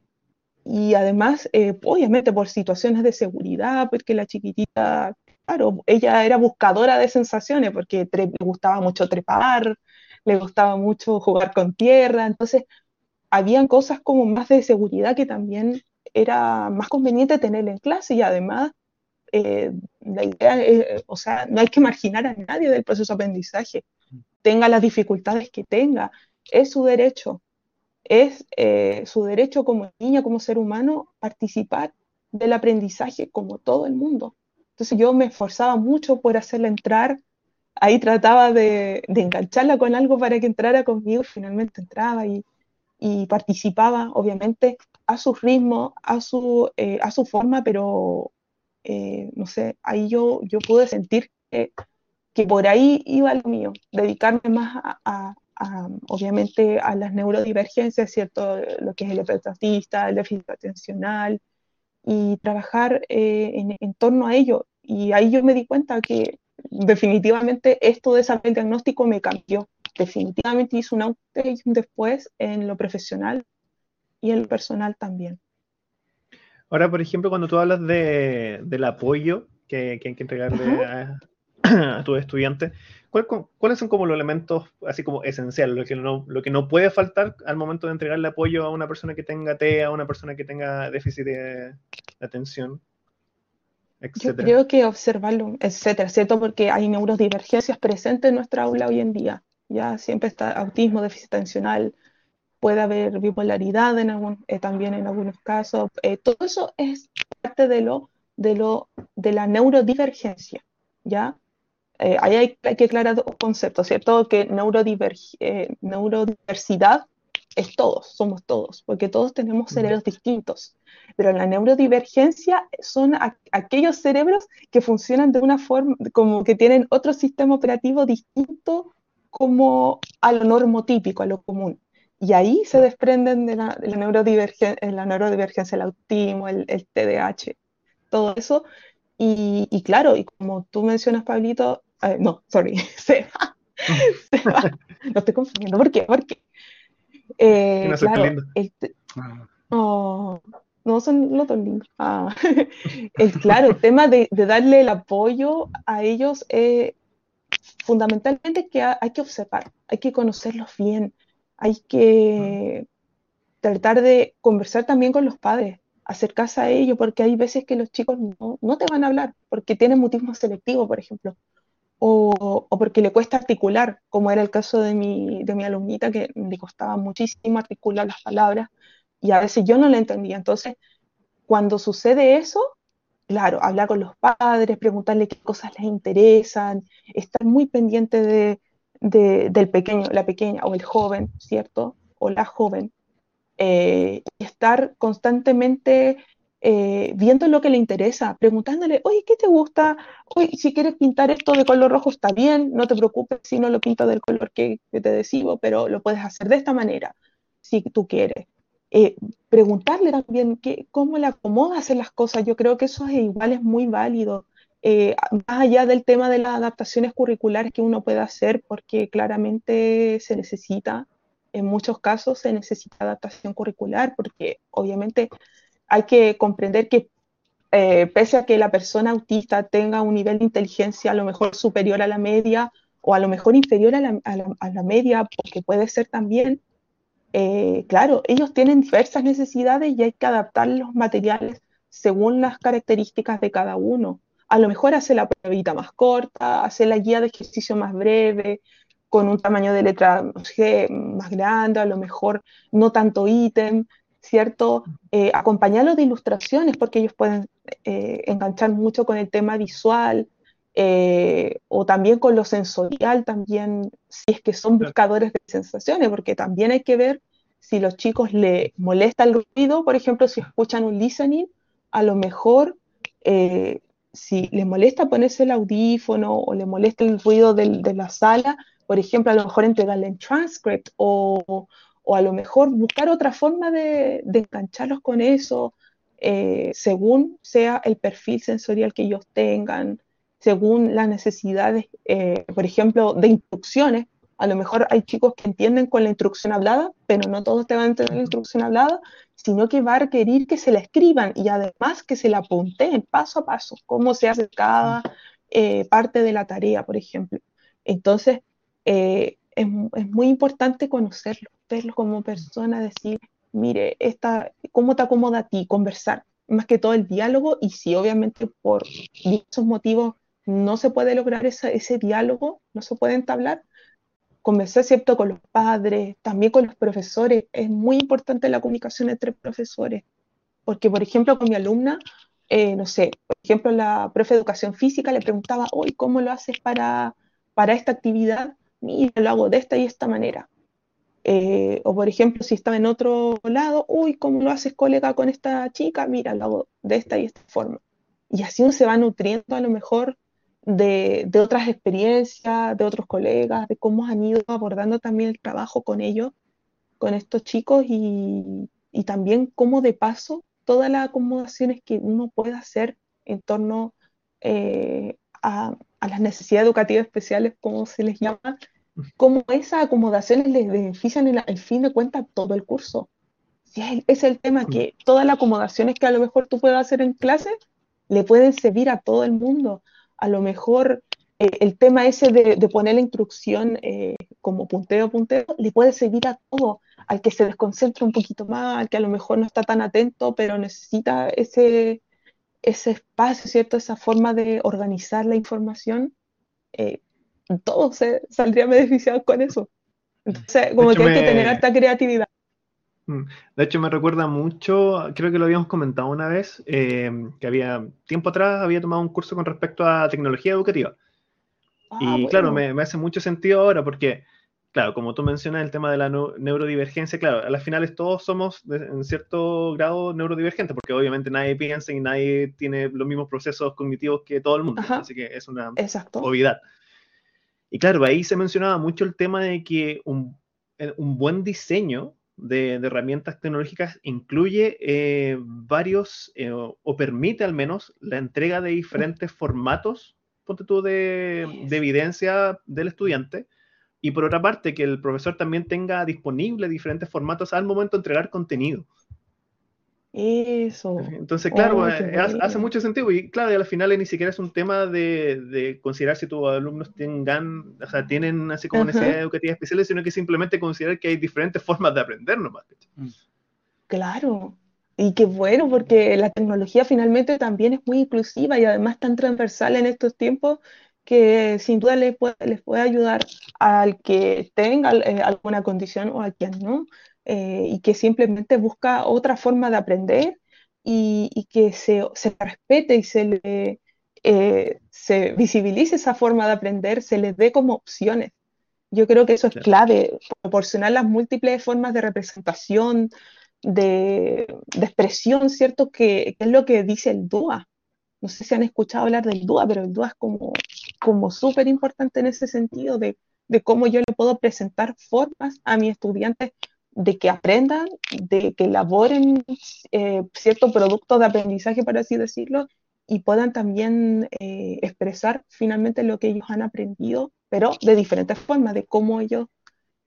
Y además, eh, obviamente por situaciones de seguridad, porque la chiquitita, claro, ella era buscadora de sensaciones, porque le gustaba mucho trepar, le gustaba mucho jugar con tierra, entonces habían cosas como más de seguridad que también era más conveniente tener en clase y además eh, la idea es, o sea, no hay que marginar a nadie del proceso de aprendizaje, tenga las dificultades que tenga, es su derecho, es eh, su derecho como niña, como ser humano, participar del aprendizaje como todo el mundo. Entonces yo me esforzaba mucho por hacerla entrar, ahí trataba de, engancharla con algo para que entrara conmigo, finalmente entraba y, participaba, obviamente, a su ritmo, a su, eh, a su forma, pero eh, no sé, ahí yo, yo pude sentir que, por ahí iba lo mío, dedicarme más a, obviamente, a las neurodivergencias, ¿cierto? Lo que es el efecto el déficit atencional, y trabajar eh, en, torno a ello. Y ahí yo me di cuenta que definitivamente esto de ese diagnóstico me cambió. Definitivamente hizo un antes y después en lo profesional y en lo personal también. Ahora, por ejemplo, cuando tú hablas de, del apoyo que, hay que entregarle a, tus estudiantes, ¿cuáles son como los elementos así como esenciales, lo que, no, lo que no puede faltar al momento de entregarle apoyo a una persona que tenga TEA, a una persona que tenga déficit de, atención? Yo creo que observarlo, etcétera, ¿cierto? Porque hay neurodivergencias presentes en nuestra aula hoy en día. Ya siempre está autismo, déficit atencional, puede haber bipolaridad en algún, eh, también en algunos casos. Eh, todo eso es parte de lo, de lo de la neurodivergencia, ¿ya? Eh, ahí hay, que aclarar dos conceptos, ¿cierto? Que neurodiversidad es todos, somos todos, porque todos tenemos cerebros distintos. Pero la neurodivergencia son aquellos cerebros que funcionan de una forma, como que tienen otro sistema operativo distinto como a lo normotípico, a lo común. Y ahí se desprenden de la, de la, neurodivergencia, la neurodivergencia, el autismo, el, el TDAH, todo eso. Y, y, claro, y como tú mencionas, Pablito, eh, no, sorry, <laughs> Seba, no estoy confundiendo, ¿por qué? Eh, no claro, el ah. oh, no son los dos lindos. Ah. <laughs> el, claro, el tema de, de, darle el apoyo a ellos, eh, fundamentalmente que hay que observar, hay que conocerlos bien, hay que tratar de conversar también con los padres, acercarse a ellos, porque hay veces que los chicos no, no te van a hablar, porque tienen mutismo selectivo, por ejemplo, o, o, porque le cuesta articular, como era el caso de mi, de mi alumnita, que le costaba muchísimo articular las palabras, y a veces yo no le entendía. Entonces, cuando sucede eso, claro, hablar con los padres, preguntarle qué cosas les interesan, estar muy pendiente de, del pequeño, la pequeña o el joven, ¿cierto? O la joven, eh, estar constantemente eh, viendo lo que le interesa, preguntándole, oye, ¿qué te gusta? Oye, si quieres pintar esto de color rojo está bien, no te preocupes si no lo pinto del color que, te decido, pero lo puedes hacer de esta manera, si tú quieres. Eh, preguntarle también qué, cómo le acomoda hacer las cosas, yo creo que eso es igual es muy válido. Eh, más allá del tema de las adaptaciones curriculares que uno puede hacer, porque claramente se necesita, en muchos casos se necesita adaptación curricular, porque obviamente hay que comprender que eh, pese a que la persona autista tenga un nivel de inteligencia a lo mejor superior a la media o a lo mejor inferior a la, a la, media, porque puede ser también, eh, claro, ellos tienen diversas necesidades y hay que adaptar los materiales según las características de cada uno a lo mejor hace la pruebita más corta, hace la guía de ejercicio más breve, con un tamaño de letra más grande, a lo mejor no tanto ítem, ¿cierto? Eh, acompañarlo de ilustraciones porque ellos pueden eh, enganchar mucho con el tema visual eh, o también con lo sensorial, también si es que son buscadores de sensaciones, porque también hay que ver si los chicos le molesta el ruido, por ejemplo, si escuchan un listening, a lo mejor eh, si le molesta ponerse el audífono o le molesta el ruido de la sala, por ejemplo, a lo mejor entregarle en transcript o, o a lo mejor buscar otra forma de, de engancharlos con eso, eh, según sea el perfil sensorial que ellos tengan, según las necesidades, eh, por ejemplo, de instrucciones. A lo mejor hay chicos que entienden con la instrucción hablada, pero no todos te van a entender la instrucción hablada, sino que va a requerir que se la escriban y además que se la apunten paso a paso, cómo se hace cada eh, parte de la tarea, por ejemplo. Entonces, eh, es, muy importante conocerlo, verlo como persona, decir, mire, esta, ¿cómo te acomoda a ti? Conversar, más que todo el diálogo, y si obviamente por esos motivos no se puede lograr ese diálogo, no se puede entablar, conversar, ¿cierto?, con los padres, también con los profesores. Es muy importante la comunicación entre profesores, porque, por ejemplo, con mi alumna, eh, no sé, por ejemplo, la profe de educación física le preguntaba, hoy, ¿cómo lo haces para, para esta actividad? Mira, lo hago de esta y esta manera. Eh, o, por ejemplo, si estaba en otro lado, uy, ¿cómo lo haces, colega, con esta chica? Mira, lo hago de esta y esta forma. Y así uno se va nutriendo a lo mejor de, otras experiencias, de otros colegas, de cómo han ido abordando también el trabajo con ellos, con estos chicos y, también cómo de paso todas las acomodaciones que uno puede hacer en torno eh, a, las necesidades educativas especiales, como se les llama, cómo esas acomodaciones les benefician en el fin de cuentas todo el curso. Si es, es el tema que todas las acomodaciones que a lo mejor tú puedas hacer en clase le pueden servir a todo el mundo a lo mejor eh, el tema ese de, poner la instrucción eh, como punteo, punteo, le puede servir a todo, al que se desconcentra un poquito más, al que a lo mejor no está tan atento, pero necesita ese, ese espacio, ¿cierto? Esa forma de organizar la información. Eh, todos se saldrían beneficiados con eso. Entonces, como que hay que tener alta creatividad. Mm. De hecho, me recuerda mucho, creo que lo habíamos comentado una vez, eh, que había tiempo atrás había tomado un curso con respecto a tecnología educativa. Ah, y claro, me, hace mucho sentido ahora porque, claro, como tú mencionas el tema de la neurodivergencia, claro, a las finales todos somos en cierto grado neurodivergentes, porque obviamente nadie piensa y nadie tiene los mismos procesos cognitivos que todo el mundo, así que es una obviedad. Y claro, ahí se mencionaba mucho el tema de que un, un buen diseño de, herramientas tecnológicas incluye eh, varios, eh, o permite al menos, la entrega de diferentes formatos, ponte tú, de, evidencia del estudiante. Y por otra parte, que el profesor también tenga disponible diferentes formatos al momento de entregar contenido. Eso. Entonces, claro, oh, eh, hace, mucho sentido. Y claro, al final ni siquiera es un tema de, considerar si tus alumnos tengan, o sea, tienen así como necesidades educativas especiales, sino que simplemente considerar que hay diferentes formas de aprender nomás. Mm. Claro. Y qué bueno, porque la tecnología finalmente también es muy inclusiva y además tan transversal en estos tiempos que sin duda les puede, les puede ayudar al que tenga eh, alguna condición o a quien no. Eh, y que simplemente busca otra forma de aprender y, que se, respete y se le eh, se visibilice esa forma de aprender, se les dé como opciones. Yo creo que eso es clave, proporcionar las múltiples formas de representación, de, expresión, ¿cierto? Que, es lo que dice el DUA. No sé si han escuchado hablar del DUA, pero el DUA es como, como súper importante en ese sentido de, de cómo yo le puedo presentar formas a mis estudiantes de que aprendan, de que elaboren eh, cierto producto de aprendizaje, por así decirlo, y puedan también eh, expresar finalmente lo que ellos han aprendido, pero de diferentes formas, de cómo ellos,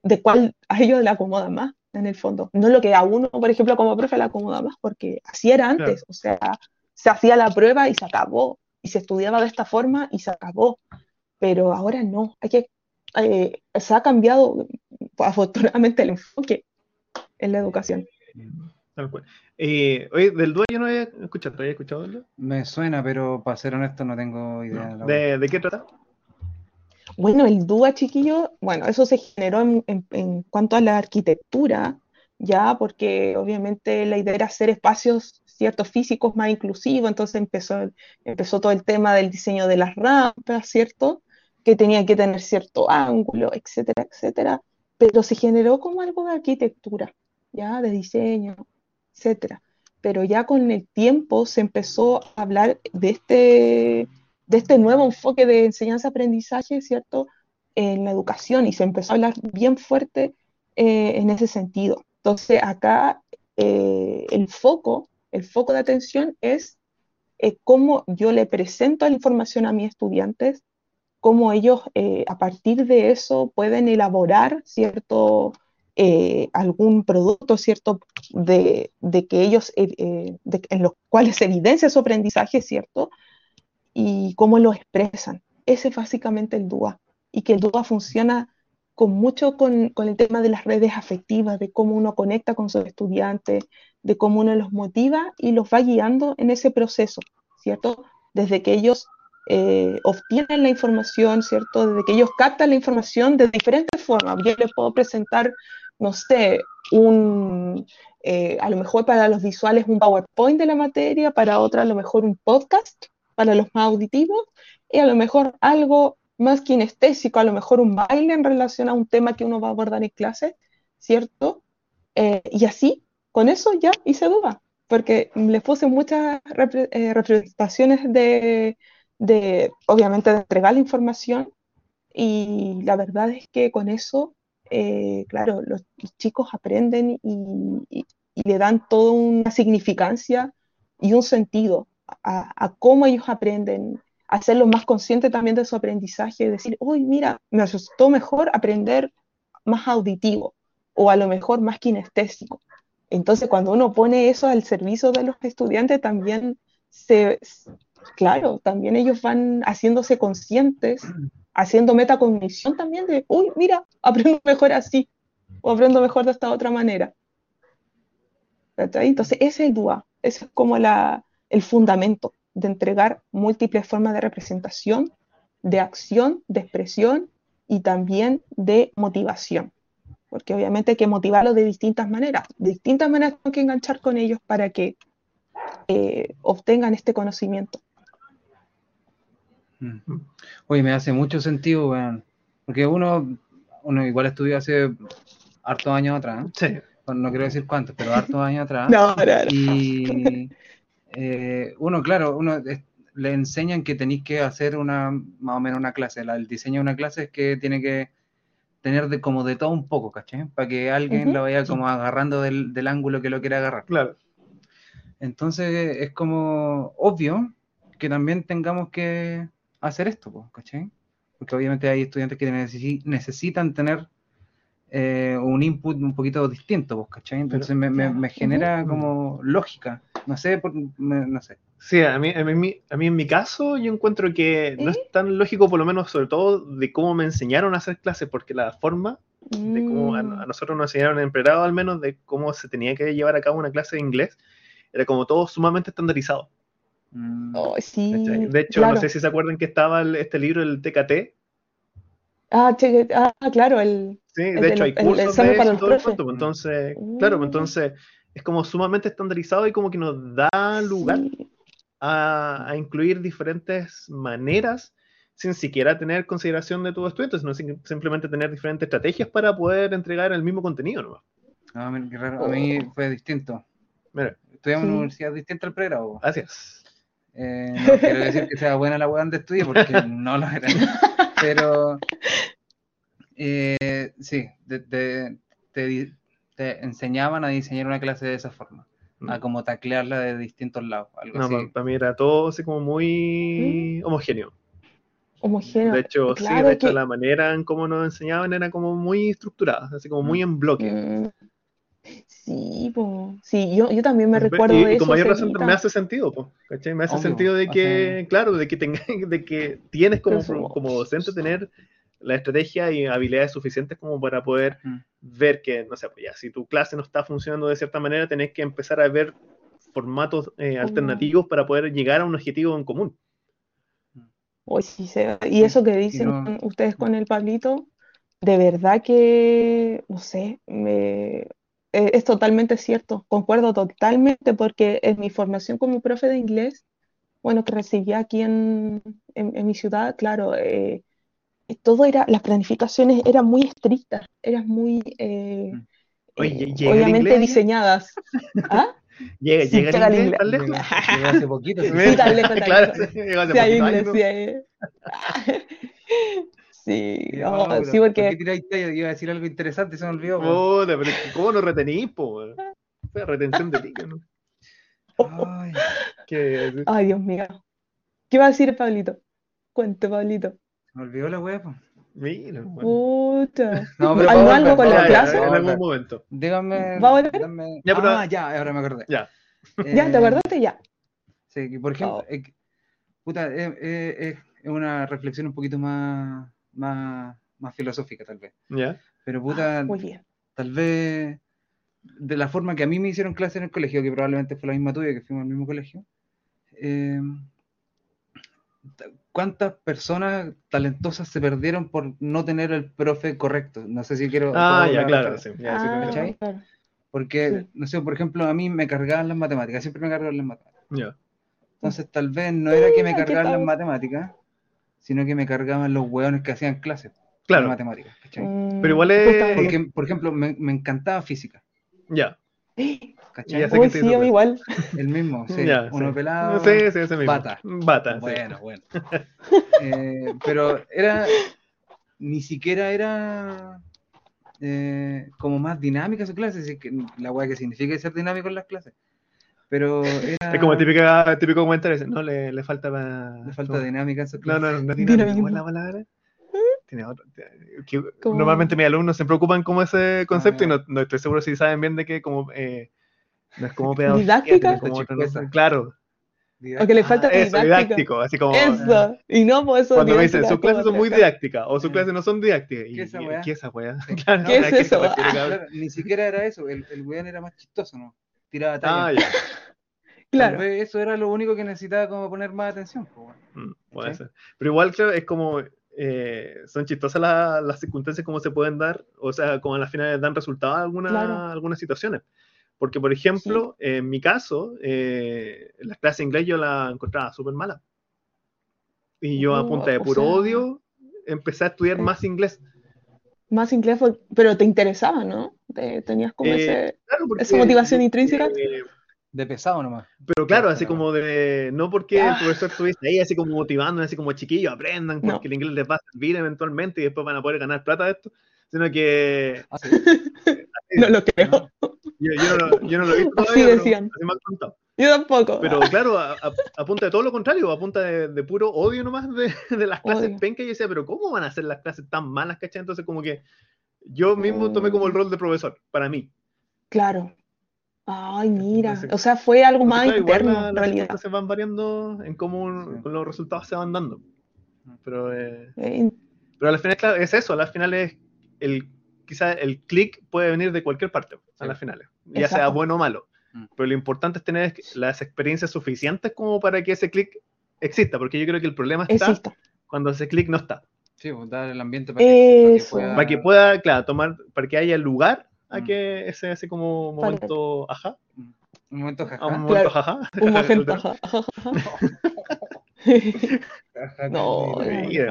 de cuál a ellos le acomoda más, en el fondo. No lo que a uno, por ejemplo, como profe le acomoda más, porque así era antes, o sea, se hacía la prueba y se acabó, y se estudiaba de esta forma y se acabó, pero ahora no, hay que, eh, se ha cambiado afortunadamente el enfoque en la educación. Eh, oye, del dúo yo no había escuchado, ¿había escuchado Me suena, pero para ser honesto no tengo idea. ¿De, qué trata? Bueno, el DUA, chiquillo, bueno, eso se generó en, cuanto a la arquitectura, ya, porque obviamente la idea era hacer espacios ciertos físicos más inclusivos, entonces empezó, empezó todo el tema del diseño de las rampas, ¿cierto? Que tenían que tener cierto ángulo, etcétera, etcétera, pero se generó como algo de arquitectura, ya de diseño, etcétera. Pero ya con el tiempo se empezó a hablar de este, de este nuevo enfoque de enseñanza-aprendizaje, ¿cierto? En la educación y se empezó a hablar bien fuerte eh, en ese sentido. Entonces acá eh, el foco, el foco de atención es eh, cómo yo le presento la información a mis estudiantes, cómo ellos a partir de eso pueden elaborar cierto eh, algún producto, ¿cierto?, de, que ellos, eh, eh, en los cuales se evidencia su aprendizaje, ¿cierto?, y cómo lo expresan. Ese es básicamente el DUA, y que el DUA funciona con mucho con, con, el tema de las redes afectivas, de cómo uno conecta con sus estudiantes, de cómo uno los motiva y los va guiando en ese proceso, ¿cierto? Desde que ellos obtienen la información, ¿cierto? Desde que ellos captan la información de diferentes formas. Yo les puedo presentar no sé, un, eh, a lo mejor para los visuales un PowerPoint de la materia, para otra a lo mejor un podcast, para los más auditivos, y a lo mejor algo más kinestésico, a lo mejor un baile en relación a un tema que uno va a abordar en clase, ¿cierto? Eh, y así, con eso ya hice duda, porque les puse muchas eh, representaciones de, de, obviamente, de entregar la información, y la verdad es que con eso eh, claro, los, chicos aprenden y, le dan toda una significancia y un sentido a, cómo ellos aprenden, hacerlos más conscientes también de su aprendizaje, decir, uy, mira, me resultó mejor aprender más auditivo o a lo mejor más kinestésico. Entonces, cuando uno pone eso al servicio de los estudiantes, también se, claro, también ellos van haciéndose conscientes, haciendo metacognición también de, uy, mira, <laughs> aprendo mejor así, o aprendo mejor de esta otra manera. Entonces, ese es el DUA, ese es como el fundamento de entregar múltiples formas de representación, de acción, de expresión y también de motivación. Porque obviamente hay que motivarlos de distintas maneras. De distintas maneras tengo que enganchar con ellos para que eh, obtengan este conocimiento. Oye, me hace mucho sentido, porque uno, uno igual estudió hace hartos años atrás. Sí. No quiero decir cuántos, pero hartos años atrás. <laughs> no, Y eh, uno, claro, uno le enseñan que tenéis que hacer una, más o menos una clase. el diseño de una clase es que tiene que tener de como de todo un poco, ¿cachai? Para que alguien lo vaya como agarrando del, del, ángulo que lo quiera agarrar. Claro. Entonces es como obvio que también tengamos que hacer esto, ¿cachai? Porque obviamente hay estudiantes que necesitan tener eh, un input un poquito distinto, ¿cachai? Entonces me, me, genera como lógica, no sé, no sé. Sí, a mí, a, mí, a mí en mi caso yo encuentro que no es tan lógico, por lo menos sobre todo de cómo me enseñaron a hacer clases, porque la forma de cómo a, mm. nosotros nos enseñaron en pregrado al menos de cómo se tenía que llevar a cabo una clase de inglés, era como todo sumamente estandarizado. Mm. Oh, sí, de hecho, no sé si se acuerdan que estaba este libro, el TKT. Ah, ah claro, el. Sí, de hecho, hay cursos de para todo el cuento, pues, entonces, claro, pues, mm. entonces es como sumamente estandarizado y como que nos da lugar a, incluir diferentes maneras sin siquiera tener consideración de tus estudiantes, sino simplemente tener diferentes estrategias para poder entregar el mismo contenido. ¿no? Ah, qué raro. A mí oh. fue distinto. Mira. Estudié en una universidad distinta al pregrado. Gracias. Eh, no quiero decir que sea buena la web donde estudié, porque <laughs> no lo era. Pero eh, sí, te, enseñaban a diseñar una clase de esa forma, a mm. como taclearla de distintos lados. no, para mí era todo así como muy ¿Mm? homogéneo. Homogéneo. De hecho, sí, de hecho la manera en cómo nos enseñaban era como muy estructurada, así como muy en bloque. Sí, sí yo, yo también me recuerdo de eso. Como hay razón, me hace sentido, ¿cachai? Me hace sentido de que, claro, de que, tenga, de que tienes como, como docente tener la estrategia y habilidades suficientes como para poder ver que, no sé, pues ya, si tu clase no está funcionando de cierta manera, tenés que empezar a ver formatos eh, alternativos para poder llegar a un objetivo en común. sí, y eso que dicen ustedes con el Pablito, de verdad que, no sé, me, eh, es totalmente cierto, concuerdo totalmente, porque en mi formación como profe de inglés, bueno, que recibí aquí en, mi ciudad, claro, eh, todo era, las planificaciones eran muy estrictas, eran muy, eh, mm. obviamente diseñadas. <laughs> ¿Ah? Llega, sí, llega, <laughs> el inglés, llegó hace poquito. Sí, tan lejos, claro, llegó hace sí, inglés, <laughs> sí, Sí, sí, porque. ¿Qué Iba a decir algo interesante, se me olvidó. Pero ¿cómo no retenís, po? Fue retención de líquido, ¿no? Ay, ¿qué... <laughs> Ay, Dios mío. ¿Qué va a decir Pablito? Cuente, Pablito. Se me olvidó la web. Mira, bueno. Puta. No, pero ¿Algo, algo con la clase? En algún momento. Dígame. ¿Va a volver? Ya, pero... Ah, ya, ahora me acordé. Ya. Eh, ¿Ya? ¿Te acordaste? Ya. Sí, por ejemplo, oh. eh, puta, eh, eh, es una reflexión un poquito más más, más filosófica, tal vez. Pero puta, ah, tal vez de la forma que a mí me hicieron clase en el colegio, que probablemente fue la misma tuya, que fuimos al mismo colegio, eh, ¿cuántas personas talentosas se perdieron por no tener el profe correcto? No sé si quiero... Ah, ya, claro, sí, ah, Porque, no sé, por ejemplo, a mí me cargaban las matemáticas, siempre me cargaban las matemáticas. Entonces, tal vez no era que me cargaran las matemáticas, sino que me cargaban los hueones que hacían clases claro. de matemáticas. Mm, Pero igual es... Porque, por ejemplo, me, me encantaba física. Ya. ¿Cachai? Uy, sí, igual. El mismo, sí. Uno pelado. Sí, sí, ese mismo. Bata. Bata. Bueno, bueno. <laughs> eh, pero era. Ni siquiera era. Eh, como más dinámica su clase, así que la weá que significa ser dinámico en las clases. Pero era... Es como típica, típico comentario, no, le, le falta Le falta dinámica No, no, no, dinámica, es la palabra? Tiene otro, normalmente mis alumnos se preocupan como ese concepto y ah, no, no, estoy seguro si saben bien de qué como eh, no es como <laughs> pedagogía, como claro. O que le falta ah, eso, didáctico, así como. Eso, y no, pues eso. Cuando me dicen, sus clases son muy didácticas, o sus clases no son didácticas. ¿Qué, esa weá? ¿Qué esa <laughs> weá? Claro, ¿Qué es eso? ni siquiera era eso, el, el weón era más chistoso, ¿no? Tiraba talla. Ah, ya. <laughs> claro. Eso era lo único que necesitaba como poner más atención. Pues, mm, puede ser. Pero igual creo es como. Eh, son chistosas las circunstancias como se pueden dar, o sea, como a las finales dan resultados alguna, algunas situaciones. Porque, por ejemplo, en mi caso, eh, las clases de inglés yo la encontraba súper mala. Y yo, a punta de puro odio, empecé a estudiar más inglés. Más inglés, pero te interesaba, ¿no? tenías como eh, esa motivación intrínseca. Eh, de pesado nomás. Pero claro, así como de. No porque el ah. profesor estuviese ahí, así como motivando, así como chiquillos, aprendan, porque el inglés les va a servir eventualmente y después van a poder ganar plata de esto. Sino que. Ah, <laughs> no lo creo. Yo, yo, no, yo no lo he visto todavía, así decían. así me han contado. Yo tampoco. Pero <laughs> claro, a, a, punta de todo lo contrario, a punta de, de puro odio nomás de, de las clases penca, yo decía, pero ¿cómo van a ser las clases tan malas, cachai? Entonces como que yo mismo tomé como el rol de profesor, para mí. Claro. Ay, mira. o sea, fue algo más interno, en realidad. Las se van variando en cómo los resultados se van dando. Pero, eh, pero al final, claro, es eso, al final es el quizás el clic puede venir de cualquier parte a las finales, ya sea bueno o malo. Mm. Pero lo importante es tener las experiencias suficientes como para que ese clic exista, porque yo creo que el problema está cuando ese clic no está. Sí, pues, dar el ambiente para que, para que, pueda... claro, tomar, para que haya lugar a mm. que ese, ese como momento ajá. Un momento jaja. Un momento jaja. Un <laughs> momento <laughs> jaja. no,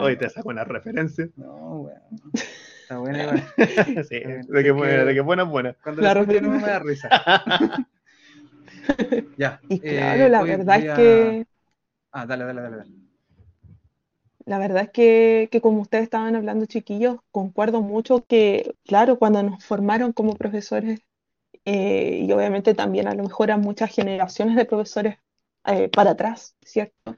hoy te saco una referencia. No, bueno. Está <laughs> buena, sí, de que, buena, de que buena es buena. Cuando la repito no me da risa. <laughs> ya. Y eh, claro, la verdad es que. Ah, dale, dale, dale. La verdad es que, que, como ustedes estaban hablando, chiquillos, concuerdo mucho que, claro, cuando nos formaron como profesores, eh, y obviamente también a lo mejor a muchas generaciones de profesores eh, para atrás, ¿cierto?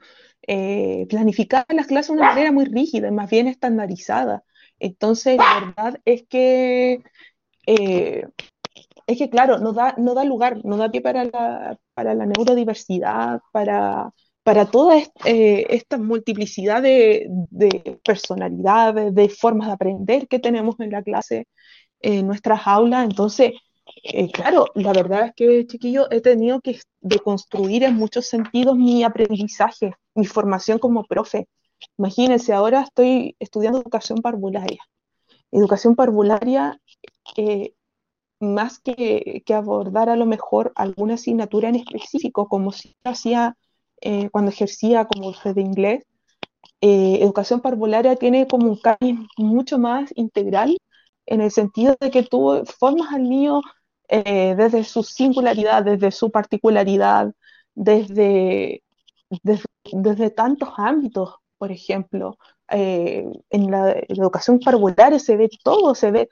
planificar las clases de una manera muy rígida, más bien estandarizada. Entonces, la verdad es que, eh, es que claro, no da, no da lugar, no da pie para la, para la neurodiversidad, para, para toda eh, esta multiplicidad de, personalidades, de formas de aprender que tenemos en la clase, en nuestras aulas. Entonces, eh, claro, la verdad es que, chiquillo, he tenido que deconstruir en muchos sentidos mi aprendizaje, mi formación como profe. Imagínense, ahora estoy estudiando educación parvularia. Educación parvularia, eh, más que, abordar a lo mejor alguna asignatura en específico, como si lo hacía eh, cuando ejercía como profe de inglés, eh, educación parvularia tiene como un cambio mucho más integral en el sentido de que tú formas al niño desde su singularidad, desde su particularidad, desde, desde tantos ámbitos por ejemplo, eh, en la, educación parvularia se ve todo, se ve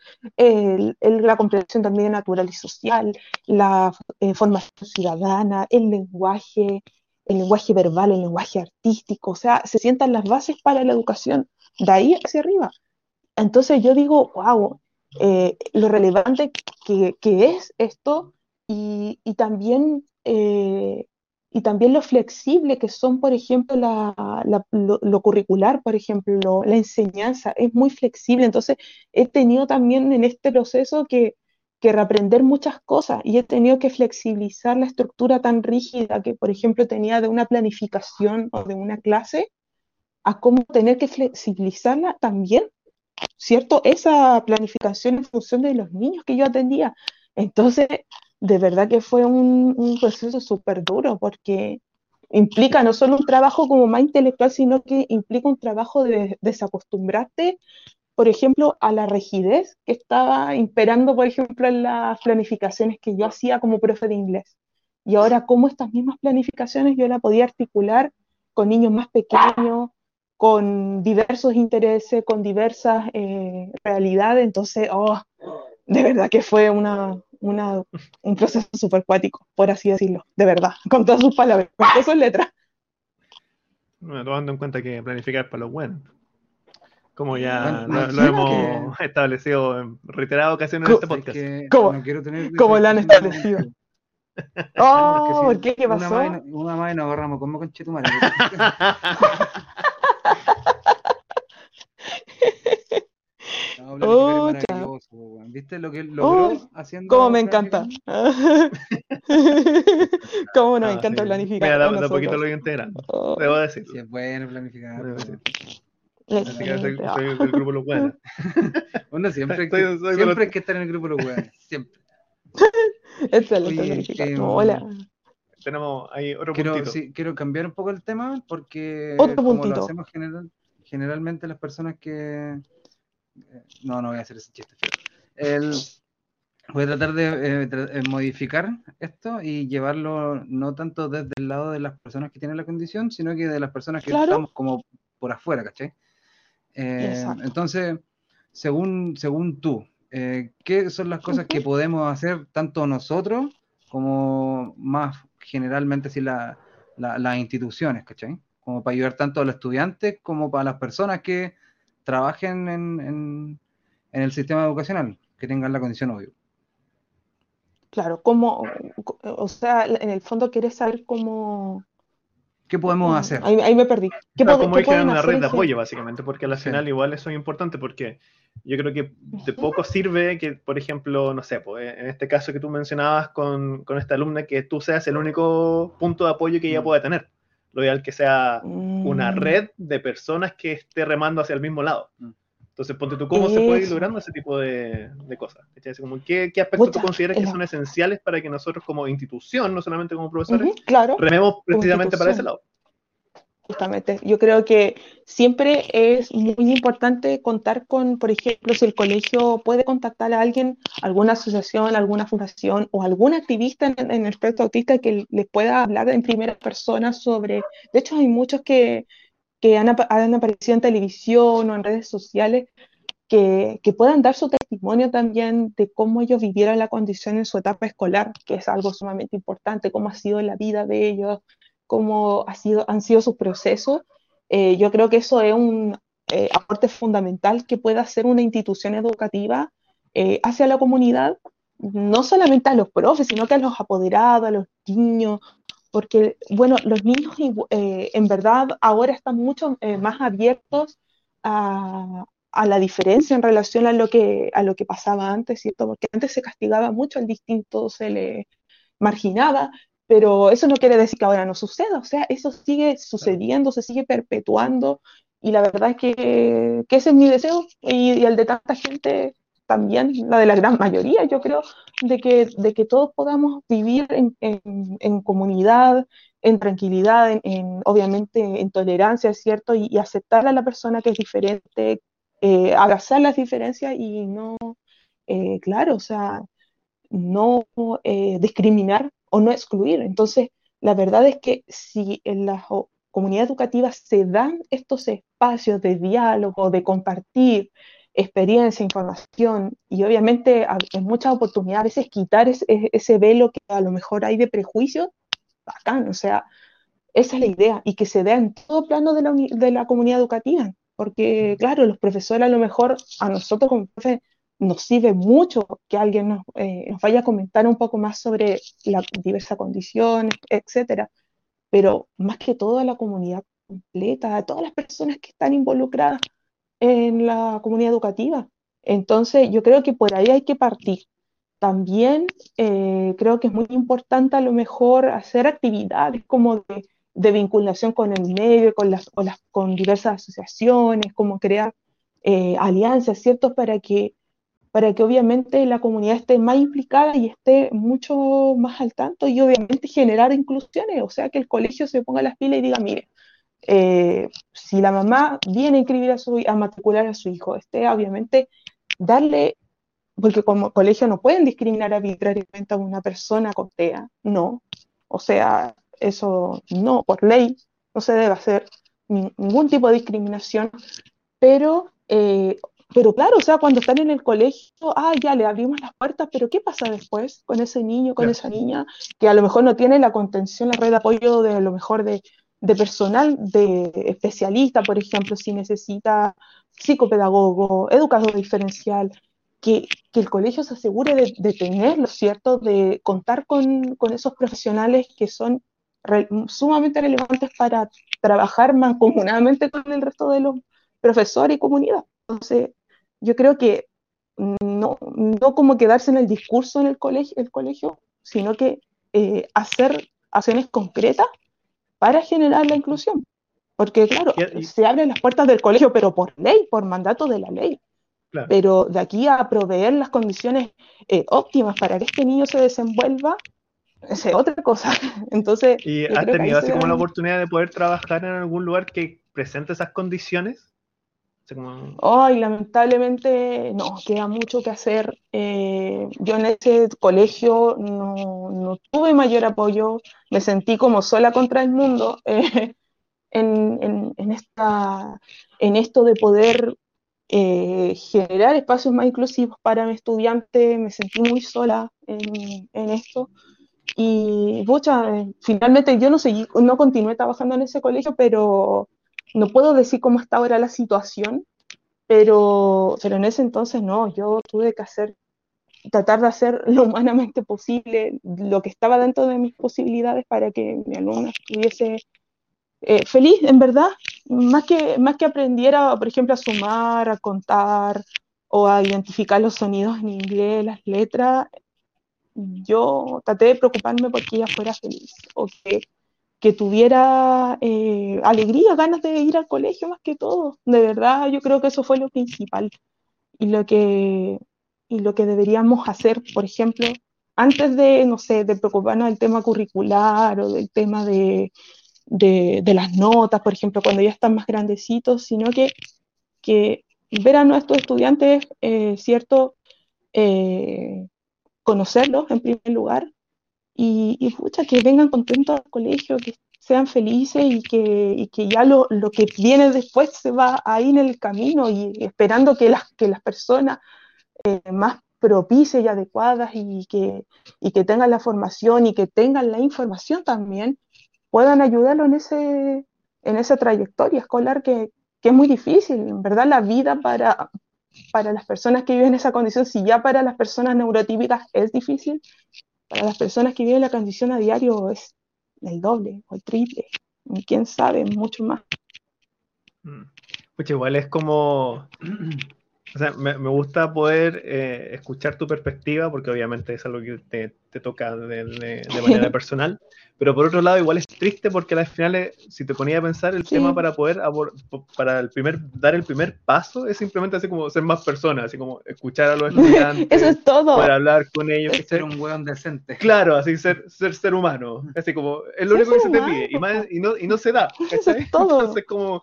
la comprensión también natural y social, la eh, formación ciudadana, el lenguaje, el lenguaje verbal, el lenguaje artístico, o sea, se sientan las bases para la educación, de ahí hacia arriba. Entonces yo digo, wow, eh, lo relevante que, es esto y, y también y también lo flexible que son, por ejemplo, lo, curricular, por ejemplo, la enseñanza, es muy flexible. Entonces, he tenido también en este proceso que, que reaprender muchas cosas y he tenido que flexibilizar la estructura tan rígida que, por ejemplo, tenía de una planificación o de una clase, a cómo tener que flexibilizarla también, ¿cierto? Esa planificación en función de los niños que yo atendía. Entonces, de verdad que fue un, proceso súper duro porque implica no solo un trabajo como más intelectual, sino que implica un trabajo de desacostumbrarte, por ejemplo, a la rigidez que estaba imperando, por ejemplo, en las planificaciones que yo hacía como profe de inglés. Y ahora cómo estas mismas planificaciones yo la podía articular con niños más pequeños, con diversos intereses, con diversas eh, realidades. Entonces, oh, de verdad que fue una, un proceso súper cuático, por así decirlo, de verdad, <laughs> con todas sus palabras, con todas sus letras. Bueno, tomando en cuenta que planificar para los buenos. Como ya lo, hemos establecido en reiteradas ocasiones en este podcast. ¿Cómo, no quiero tener lo han establecido? <laughs> Oh, ¿por qué? ¿Qué pasó? Una más y nos agarramos como con Chetumare. oh, ¿Viste lo que logró oh, haciendo? ¿Cómo me encanta? <laughs> ¿Cómo nos ah, encanta planificar? Mira, da, da poquito lo integrando. Oh. Debo decir. Sí, es bueno planificar. Debo soy, del grupo Los Buenos. <laughs> Uno siempre, que, siempre hay que estar en el grupo Los Buenos. Siempre. <laughs> Excelente. Eh, Hola. Tenemos ahí otro quiero, puntito. Sí, quiero cambiar un poco el tema porque como lo hacemos general, generalmente las personas que... Eh, no, no voy a hacer ese chiste. El, voy a tratar de eh, modificar esto y llevarlo no tanto desde el lado de las personas que tienen la condición, sino que de las personas que estamos como por afuera, ¿cachai? entonces, según, según tú, eh, ¿qué son las cosas que podemos hacer tanto nosotros como más generalmente si las instituciones, ¿cachai? Como para ayudar tanto a los estudiantes como para las personas que trabajen en, el sistema educacional, que tengan la condición obvio. Claro, como, o sea, en el fondo quieres saber cómo, ¿Qué podemos hacer? Ahí, me perdí. ¿Qué como una red de apoyo, básicamente, porque al final igual eso es importante, porque yo creo que de poco sirve que, por ejemplo, no sé, pues, en este caso que tú mencionabas con, con esta alumna, que tú seas el único punto de apoyo que ella mm. pueda tener. Lo ideal que sea una mm. red de personas que esté remando hacia el mismo lado. Mm. Entonces, ponte tú, ¿cómo se puede ir logrando ese tipo de, de cosas? ¿qué, ¿Qué, aspectos tú consideras que son esenciales para que nosotros como institución, no solamente como profesores, rememos precisamente para ese lado? Justamente, yo creo que siempre es muy importante contar con, por ejemplo, si el colegio puede contactar a alguien, alguna asociación, alguna fundación o algún activista en, en el espectro autista que les pueda hablar en primera persona sobre, de hecho hay muchos que que han, aparecido en televisión o en redes sociales, que, puedan dar su testimonio también de cómo ellos vivieron la condición en su etapa escolar, que es algo sumamente importante, cómo ha sido la vida de ellos, cómo ha sido, han sido sus procesos. Eh, yo creo que eso es un eh, aporte fundamental que pueda hacer una institución educativa eh, hacia la comunidad, no solamente a los profes, sino que a los apoderados, a los niños, porque, bueno, los niños eh, en verdad ahora están mucho eh, más abiertos a, la diferencia en relación a lo, que, a lo que pasaba antes, ¿cierto? Porque antes se castigaba mucho al distinto, se le marginaba, pero eso no quiere decir que ahora no suceda, o sea, eso sigue sucediendo, se sigue perpetuando, y la verdad es que, ese es mi deseo y, y el de tanta gente también la de la gran mayoría, yo creo, de que, de que todos podamos vivir en, en, comunidad, en tranquilidad, en, obviamente en tolerancia, ¿cierto? Y, aceptar a la persona que es diferente, eh, abrazar las diferencias y no, eh, claro, o sea, no eh, discriminar o no excluir. Entonces, la verdad es que si en las comunidades educativas se dan estos espacios de diálogo, de compartir, experiencia, información y obviamente en muchas oportunidades a veces quitar ese, velo que a lo mejor hay de prejuicio, bacán, o sea, esa es la idea y que se vea en todo plano de la, de la comunidad educativa, porque claro, los profesores a lo mejor a nosotros como profes nos sirve mucho que alguien nos, eh, vaya a comentar un poco más sobre las diversas condiciones, etcétera, pero más que todo la comunidad completa, a todas las personas que están involucradas en la comunidad educativa. Entonces, yo creo que por ahí hay que partir. También eh, creo que es muy importante a lo mejor hacer actividades como de, vinculación con el medio, con, las, con, las, diversas asociaciones, como crear eh, alianzas, ¿cierto? Para que, para que obviamente la comunidad esté más implicada y esté mucho más al tanto y obviamente generar inclusiones, o sea, que el colegio se ponga las pilas y diga, mire, eh, si la mamá viene a inscribir a su a matricular a su hijo, este, obviamente darle, porque como colegio no pueden discriminar arbitrariamente a una persona con TEA, no, o sea, eso no, por ley no se debe hacer ningún tipo de discriminación, pero, eh, pero claro, o sea, cuando están en el colegio, ah, ya le abrimos las puertas, pero ¿qué pasa después con ese niño, con esa niña, que a lo mejor no tiene la contención, la red de apoyo de a lo mejor de de personal, de especialista, por ejemplo, si necesita psicopedagogo, educador diferencial, que, que, el colegio se asegure de, de tenerlo, ¿cierto? De contar con, con esos profesionales que son sumamente relevantes para trabajar mancomunadamente con el resto de los profesores y comunidad. Entonces, yo creo que no, no como quedarse en el discurso en el colegio, el colegio sino que eh, hacer acciones concretas para generar la inclusión. Porque, claro, se abren las puertas del colegio, pero por ley, por mandato de la ley. Pero de aquí a proveer las condiciones eh, óptimas para que este niño se desenvuelva, es otra cosa. <laughs> Entonces, ¿Y has tenido así como la oportunidad de poder trabajar en algún lugar que presente esas condiciones? Ay, lamentablemente no, queda mucho que hacer. Eh, yo en ese colegio no, tuve mayor apoyo, me sentí como sola contra el mundo eh, <laughs> en, esta, en esto de poder eh, generar espacios más inclusivos para mi estudiante, me sentí muy sola en, esto. Y, pucha, finalmente yo no seguí, no continué trabajando en ese colegio, pero no puedo decir cómo está ahora la situación, pero, pero en ese entonces no, yo tuve que hacer, tratar de hacer <laughs> lo humanamente posible, lo que estaba dentro de mis posibilidades para que mi alumna estuviese eh, feliz, en verdad, más que, más que aprendiera, por ejemplo, a sumar, a contar o a identificar los sonidos en inglés, las letras, yo traté de preocuparme porque ella fuera feliz o que que tuviera eh, alegría, ganas de ir al colegio más que todo. De verdad, yo creo que eso fue lo principal. Y lo que, y lo que deberíamos hacer, por ejemplo, antes de, no sé, de preocuparnos del tema curricular o del tema de, de, las notas, por ejemplo, cuando ya están más grandecitos, sino que, que ver a nuestros estudiantes, eh, ¿cierto? Eh, conocerlos en primer lugar, y, y que vengan contentos al colegio, que sean felices y que, que ya lo, lo, que viene después se va ahí en el camino y esperando que las, que las personas eh, más propicias y adecuadas y que, y que tengan la formación y que tengan la información también puedan ayudarlo en, ese, en esa trayectoria escolar que, que es muy difícil. En verdad, la vida para, para las personas que viven en esa condición, si ya para las personas neurotípicas es difícil, para las personas que viven la condición a diario es el doble o el triple, y quién sabe, mucho más. Pues igual es como <clears throat> o sea, me, me gusta poder eh, escuchar tu perspectiva, porque obviamente es algo que te, te toca de, de, manera <laughs> personal, pero por otro lado igual es triste porque al final, si te ponía a pensar, el tema para poder, para el primer, dar el primer paso es simplemente así como ser más personas, así como escuchar a los estudiantes. <laughs> Eso es todo. Poder hablar con ellos. ser un hueón decente. Claro, así ser, ser ser humano. Así como, es lo único que se te pide, y, más, y, no, y no se da. <laughs> Eso es todo. Entonces como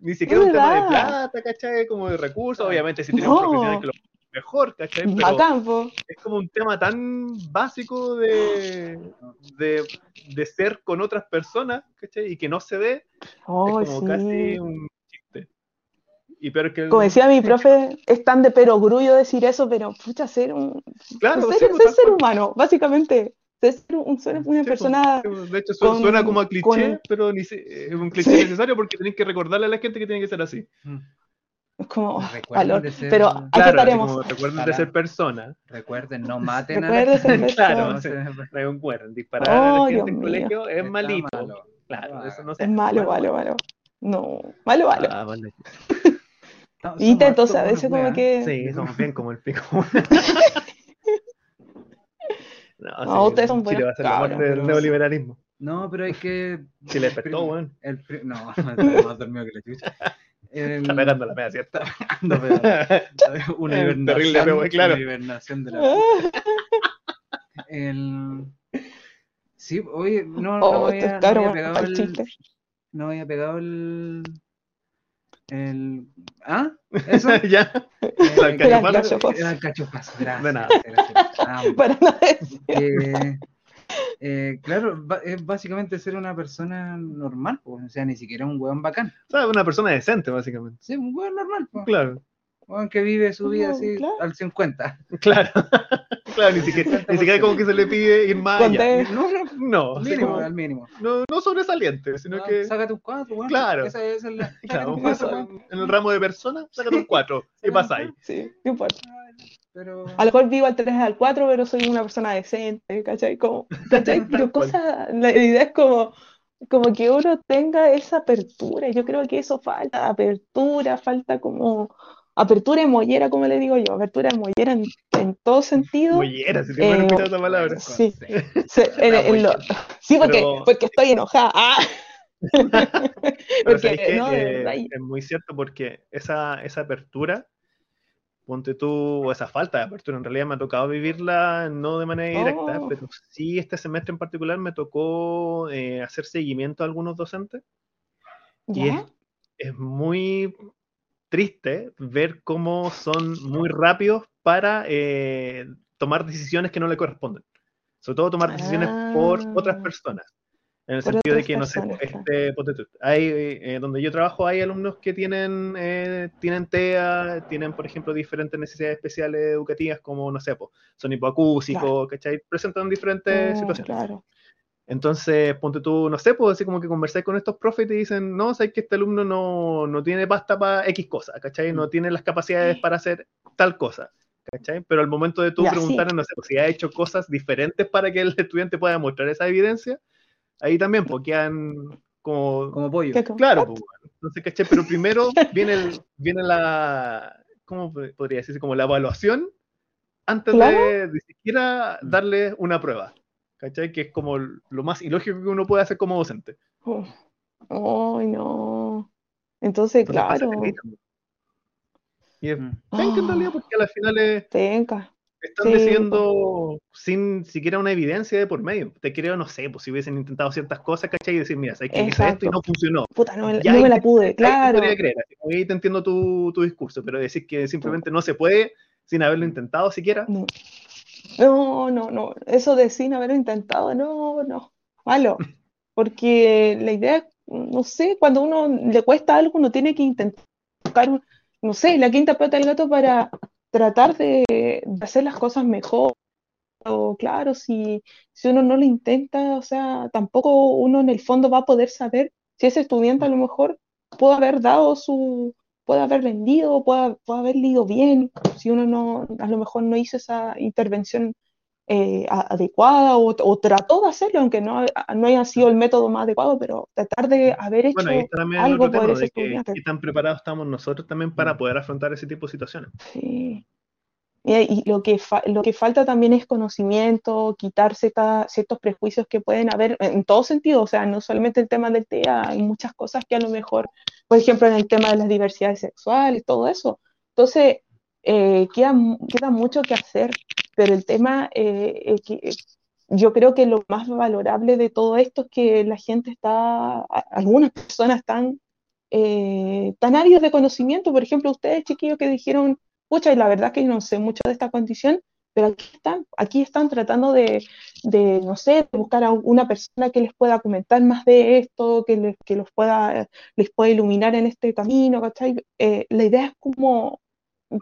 ni siquiera un tema de plata, ¿cachai? Como de recursos, obviamente si tienes un profesional que lo mejor, ¿cachai? Pero es como un tema tan básico de, de, de, ser con otras personas, ¿cachai? Y que no se ve, es como casi un chiste. Y pero que como decía mi profe, es tan de perogrullo decir eso, pero pucha, ser un claro, ser, ser, ser humano, básicamente es una persona. De hecho, suena como a cliché, pero ni es un cliché necesario porque tienen que recordarle a la gente que tiene que ser así. Es como valor. Pero claro, recuerden de ser persona. Recuerden, no <laughs> maten a la gente. Claro, <laughs> recuerden, disparar a la gente en el colegio es malito. Claro, eso no Es malo, malo, malo. No, malo, malo. Ah, vale. <laughs> y entonces a veces como que. Sí, somos bien como el pico. No, no ustedes son buenos. Chile va a ser la muerte del neoliberalismo. No, pero hay que. Chile despertó, weón. El... No, más dormido que la chucha. El... Está pegando la media, ¿cierto? <laughs> <laughs> una hibernación, terrible, claro. una hibernación de la. el... Sí, oye, no, oh, no, había, no había pegado el. No había pegado el. El... ¿Ah? ¿Eso? <laughs> ya. El cachopazo. El cachopazo. Gracias. De nada. Ah, Para nada. Eh, eh, claro, es básicamente ser una persona normal, pues, o sea, ni siquiera un hueón bacán. O sea, una persona decente, básicamente. Sí, un hueón normal. Pues. Claro. Un que vive su vida así al 50. Claro. <laughs> claro, ni siquiera, ni siquiera como que se le pide ir más allá. No, no, no mínimo, al mínimo. No, no sobresaliente, sino que. Sácate un 4, bueno. Claro. Esa es la, claro, <laughs> un en el ramo de personas, sácate un 4 y pasáis. Sí, no A lo mejor vivo al 3 al 4, pero soy una persona decente, ¿cachai? Como, ¿cachai? <laughs> Pero cosa, la idea es como, como que uno tenga esa apertura. Yo creo que eso falta, apertura, falta como apertura de mollera, como le digo yo, apertura de mollera en, en todo sentido. Mollera, si te eh, esa palabra. Sí, sí, sí porque, porque estoy enojada. Ah. <laughs> <laughs> porque, no, eh, es muy cierto porque esa, esa apertura ponte tú, esa falta de apertura, en realidad me ha tocado vivirla no de manera directa, oh. pero sí este semestre en particular me tocó eh, hacer seguimiento a algunos docentes. Y es, muy triste ver cómo son muy rápidos para eh, tomar decisiones que no le corresponden. Sobre todo tomar decisiones por otras ah. personas. En el sentido de que, no sé, este, hay, eh, donde yo trabajo hay alumnos que tienen, eh, tienen TEA, tienen, por ejemplo, diferentes necesidades especiales educativas, como, no sé, son hipoacúsicos, ¿cachai? Presentan diferentes oh, situaciones. Claro. Entonces, ponte tú, no sé, pues así como que conversar con estos profes y te dicen, no, sabes que este alumno no, no tiene pasta para X cosa, ¿cachai? No mm. tiene las capacidades para hacer tal cosa, ¿cachai? Pero al momento de tú preguntar, no sé, pues, si ha hecho cosas diferentes para que el estudiante pueda mostrar esa evidencia, ahí también, porque han como... Como pollo. Claro, pues, entonces, ¿cachai? Pero primero viene, el, viene la, ¿cómo podría decirse? Como la evaluación antes de, de, siquiera darle una prueba, ¿cachai? Que es como lo más ilógico que uno puede hacer como docente. Ay, no. Entonces, claro. Y es mm. en realidad porque a las finales... Tenga están diciendo sin siquiera una evidencia de por medio. Te creo, no sé, pues si hubiesen intentado ciertas cosas, ¿cachai? Y decir, mira, sabes que hice esto y no funcionó. Puta, no, me, no me la pude, claro. Ahí, creer, ahí te entiendo tu, tu, discurso, pero decir que simplemente no se puede sin haberlo intentado siquiera. No. no, no, no. Eso de sin haberlo intentado, no, no. Malo. <laughs> Porque la idea, no sé, cuando uno le cuesta algo, uno tiene que intentar buscar, no sé, la quinta pata del gato para tratar de, hacer las cosas mejor. O claro, si, si uno no lo intenta, o sea, tampoco uno en el fondo va a poder saber si ese estudiante a lo mejor puede haber dado su, puede haber vendido, puede, puede haber leído bien, si uno no, a lo mejor no hizo esa intervención eh, adecuada o, trató de hacerlo, aunque no, no haya sido el método más adecuado, pero tratar de haber hecho algo por ese estudiante. ¿Qué tan preparados estamos nosotros también para mm. poder afrontar ese tipo de situaciones? Sí. Y, lo, que lo que falta también es conocimiento, quitarse ciertos prejuicios que pueden haber en todo sentido, o sea, no solamente el tema del TEA, hay muchas cosas que a lo mejor, por ejemplo, en el tema de las diversidades sexuales, todo eso. Entonces, eh, queda, queda mucho que hacer pero el tema, eh, que yo creo que lo más valorable de todo esto es que la gente está, algunas personas están eh, tan ávidos de conocimiento, por ejemplo, ustedes chiquillos que dijeron, pucha, y la verdad que no sé mucho de esta condición, pero aquí están, aquí están tratando de, de, no sé, de buscar a una persona que les pueda comentar más de esto, que les, que los pueda, les pueda iluminar en este camino, ¿cachai? Eh, la idea es como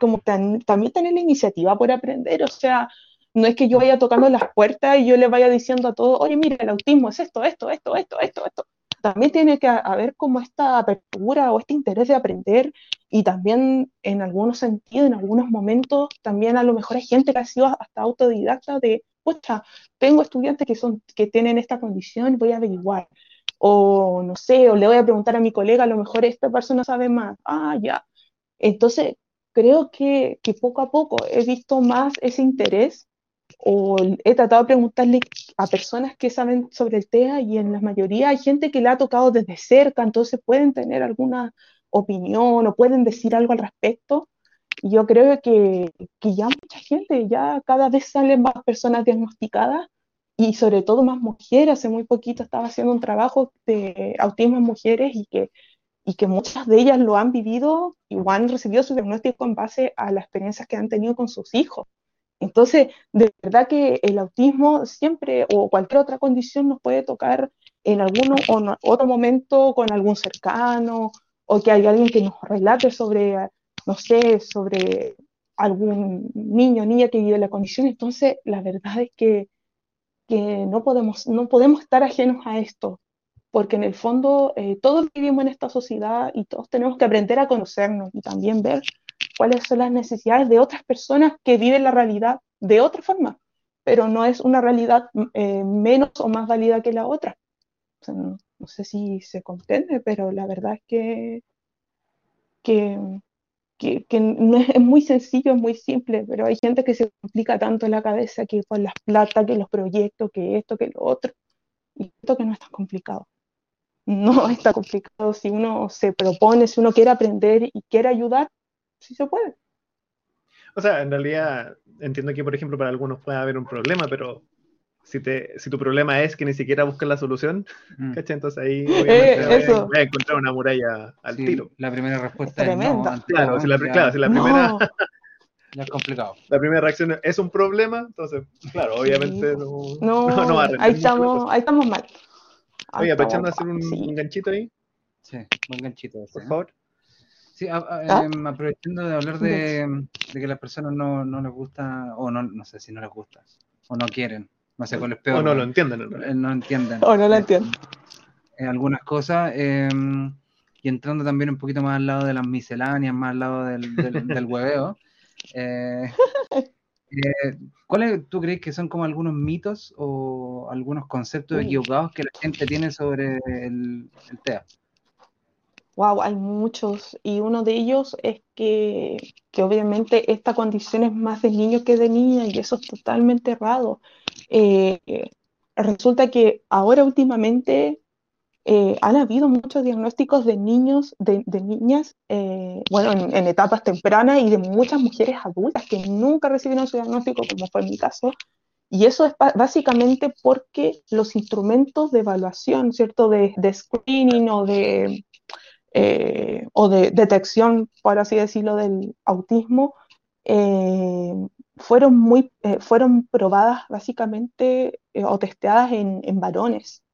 como también tener la iniciativa por aprender, o sea, no es que yo vaya tocando las puertas y yo le vaya diciendo a todos, oye, mira, el autismo es esto, esto, esto, esto, esto, esto. También tiene que haber como esta apertura o este interés de aprender y también en algunos sentidos, en algunos momentos, también a lo mejor hay gente que ha sido hasta autodidacta de, pucha, tengo estudiantes que, son, que tienen esta condición, voy a averiguar. O no sé, o le voy a preguntar a mi colega, a lo mejor esta persona sabe más. Ah, ya. Entonces, creo que, poco a poco he visto más ese interés o he tratado de preguntarle a personas que saben sobre el TEA y en la mayoría hay gente que le ha tocado desde cerca, entonces pueden tener alguna opinión o pueden decir algo al respecto. Yo creo que, que ya mucha gente, ya cada vez salen más personas diagnosticadas y sobre todo más mujeres. Hace muy poquito estaba haciendo un trabajo de autismo en mujeres y que y que muchas de ellas lo han vivido y han recibido su diagnóstico en base a las experiencias que han tenido con sus hijos. Entonces, de verdad que el autismo siempre o cualquier otra condición nos puede tocar en algún o otro momento con algún cercano o que hay alguien que nos relate sobre, no sé, sobre algún niño o niña que vive la condición. Entonces, la verdad es que, que no, podemos, no podemos estar ajenos a esto porque en el fondo eh, todos vivimos en esta sociedad y todos tenemos que aprender a conocernos y también ver cuáles son las necesidades de otras personas que viven la realidad de otra forma, pero no es una realidad eh, menos o más válida que la otra. no, sé si se comprende, pero la verdad es que, que, no es, muy sencillo, es muy simple, pero hay gente que se complica tanto la cabeza que por las plata, que los proyectos, que esto, que lo otro, y esto que no es tan complicado. No <laughs> está complicado si uno se propone, si uno quiere aprender y quiere ayudar, sí se puede. O sea, en realidad entiendo que, por ejemplo, para algunos puede haber un problema, pero si, te, si tu problema es que ni siquiera buscas la solución, mm. Entonces ahí eh, voy a encontrar una muralla al tiro. La primera respuesta es no, claro, si la, claro, si la primera... <laughs> Ya es complicado. La primera reacción es un problema, entonces, claro, obviamente no, <laughs> no, va a ahí estamos, ahí estamos mal. Oye, aprovechando de hacer un, ganchito ahí. Sí, un ganchito. Por ¿eh? favor. Sí, ¿Ah? em, aprovechando de hablar de, de que las personas no, no, les gusta, o no, no sé si no les gusta, o no quieren, no sé cuál es peor. O no lo entienden. Eh, no, entienden. O no lo entienden. Eh, algunas cosas, em, y entrando también un poquito más al lado de las misceláneas, más al lado del, del, del hueveo. <laughs> Eh, ¿Cuáles tú crees que son como algunos mitos o algunos conceptos equivocados que la gente tiene sobre el, TEA? Wow, hay muchos. Y uno de ellos es que, obviamente esta condición es más de niño que de niña y eso es totalmente errado. Eh, resulta que ahora últimamente eh, han habido muchos diagnósticos de niños, de, niñas, eh, bueno, en, etapas tempranas y de muchas mujeres adultas que nunca recibieron su diagnóstico, como fue mi caso. Y eso es básicamente porque los instrumentos de evaluación, ¿cierto? De, screening o de, eh, o de detección, por así decirlo, del autismo, fueron, muy, fueron probadas básicamente o testeadas en, en varones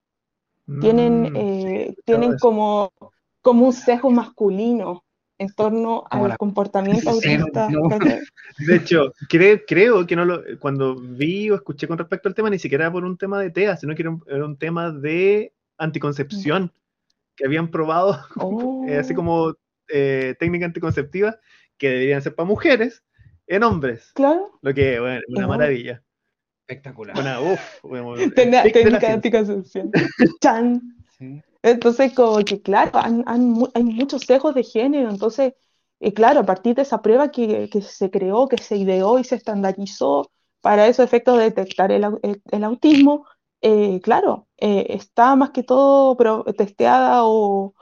tienen, mm, eh, tienen como, como un sesgo masculino en torno al comportamiento <laughs> autista. <laughs> De hecho, creo, creo que no lo, cuando vi o escuché con respecto al tema, ni siquiera era por un tema de TEA, sino que era un, tema de anticoncepción, que habían probado, <laughs> eh, así oh. como eh, técnica anticonceptiva, que deberían ser para mujeres, en hombres. Claro. Lo que, bueno, una maravilla. Espectacular. Bueno, uf, técnica de anticoncepción. <laughs> Chan. Entonces, como que claro, hay muchos sesgos de género, entonces, eh, claro, a partir de esa prueba que, se creó, que se ideó y se estandarizó para esos efectos de detectar el, autismo, eh, claro, eh, está más que todo testeada o,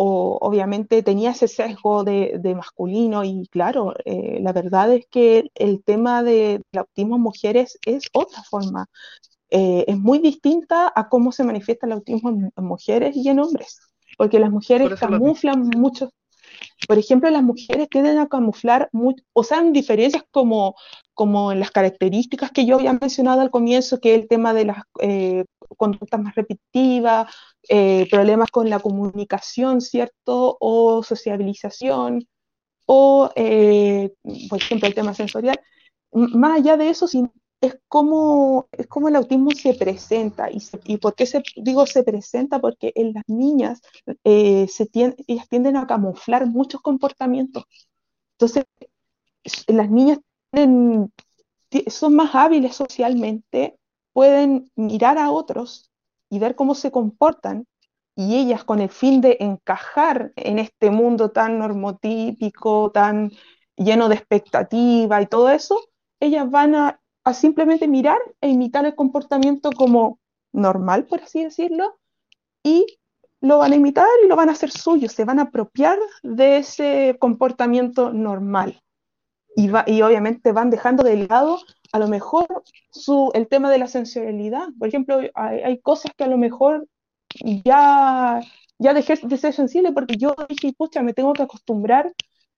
o obviamente tenía ese sesgo de, masculino y claro, eh, la verdad es que el tema del autismo en mujeres es otra forma, eh, es muy distinta a cómo se manifiesta el autismo en, mujeres y en hombres, porque las mujeres camuflan mucho, por ejemplo, las mujeres tienden a camuflar, o sea, en diferencias como, como en las características que yo había mencionado al comienzo, que el tema de las eh, conductas más repetitivas, eh, problemas con la comunicación, ¿cierto? O sociabilización, o, eh, por ejemplo, el tema sensorial. Más allá de eso, es como, es como el autismo se presenta. ¿Y, y por qué se, digo se presenta? Porque en las niñas eh, se ellas tienden a camuflar muchos comportamientos. Entonces, las niñas son más hábiles socialmente, pueden mirar a otros y ver cómo se comportan y ellas con el fin de encajar en este mundo tan normotípico, tan lleno de expectativa y todo eso, ellas van a, simplemente mirar e imitar el comportamiento como normal, por así decirlo, y lo van a imitar y lo van a hacer suyo, se van a apropiar de ese comportamiento normal. Y, obviamente van dejando de lado a lo mejor su, el tema de la sensorialidad. Por ejemplo, hay, cosas que a lo mejor ya, ya dejé de ser sensible porque yo dije, pucha, me tengo que acostumbrar,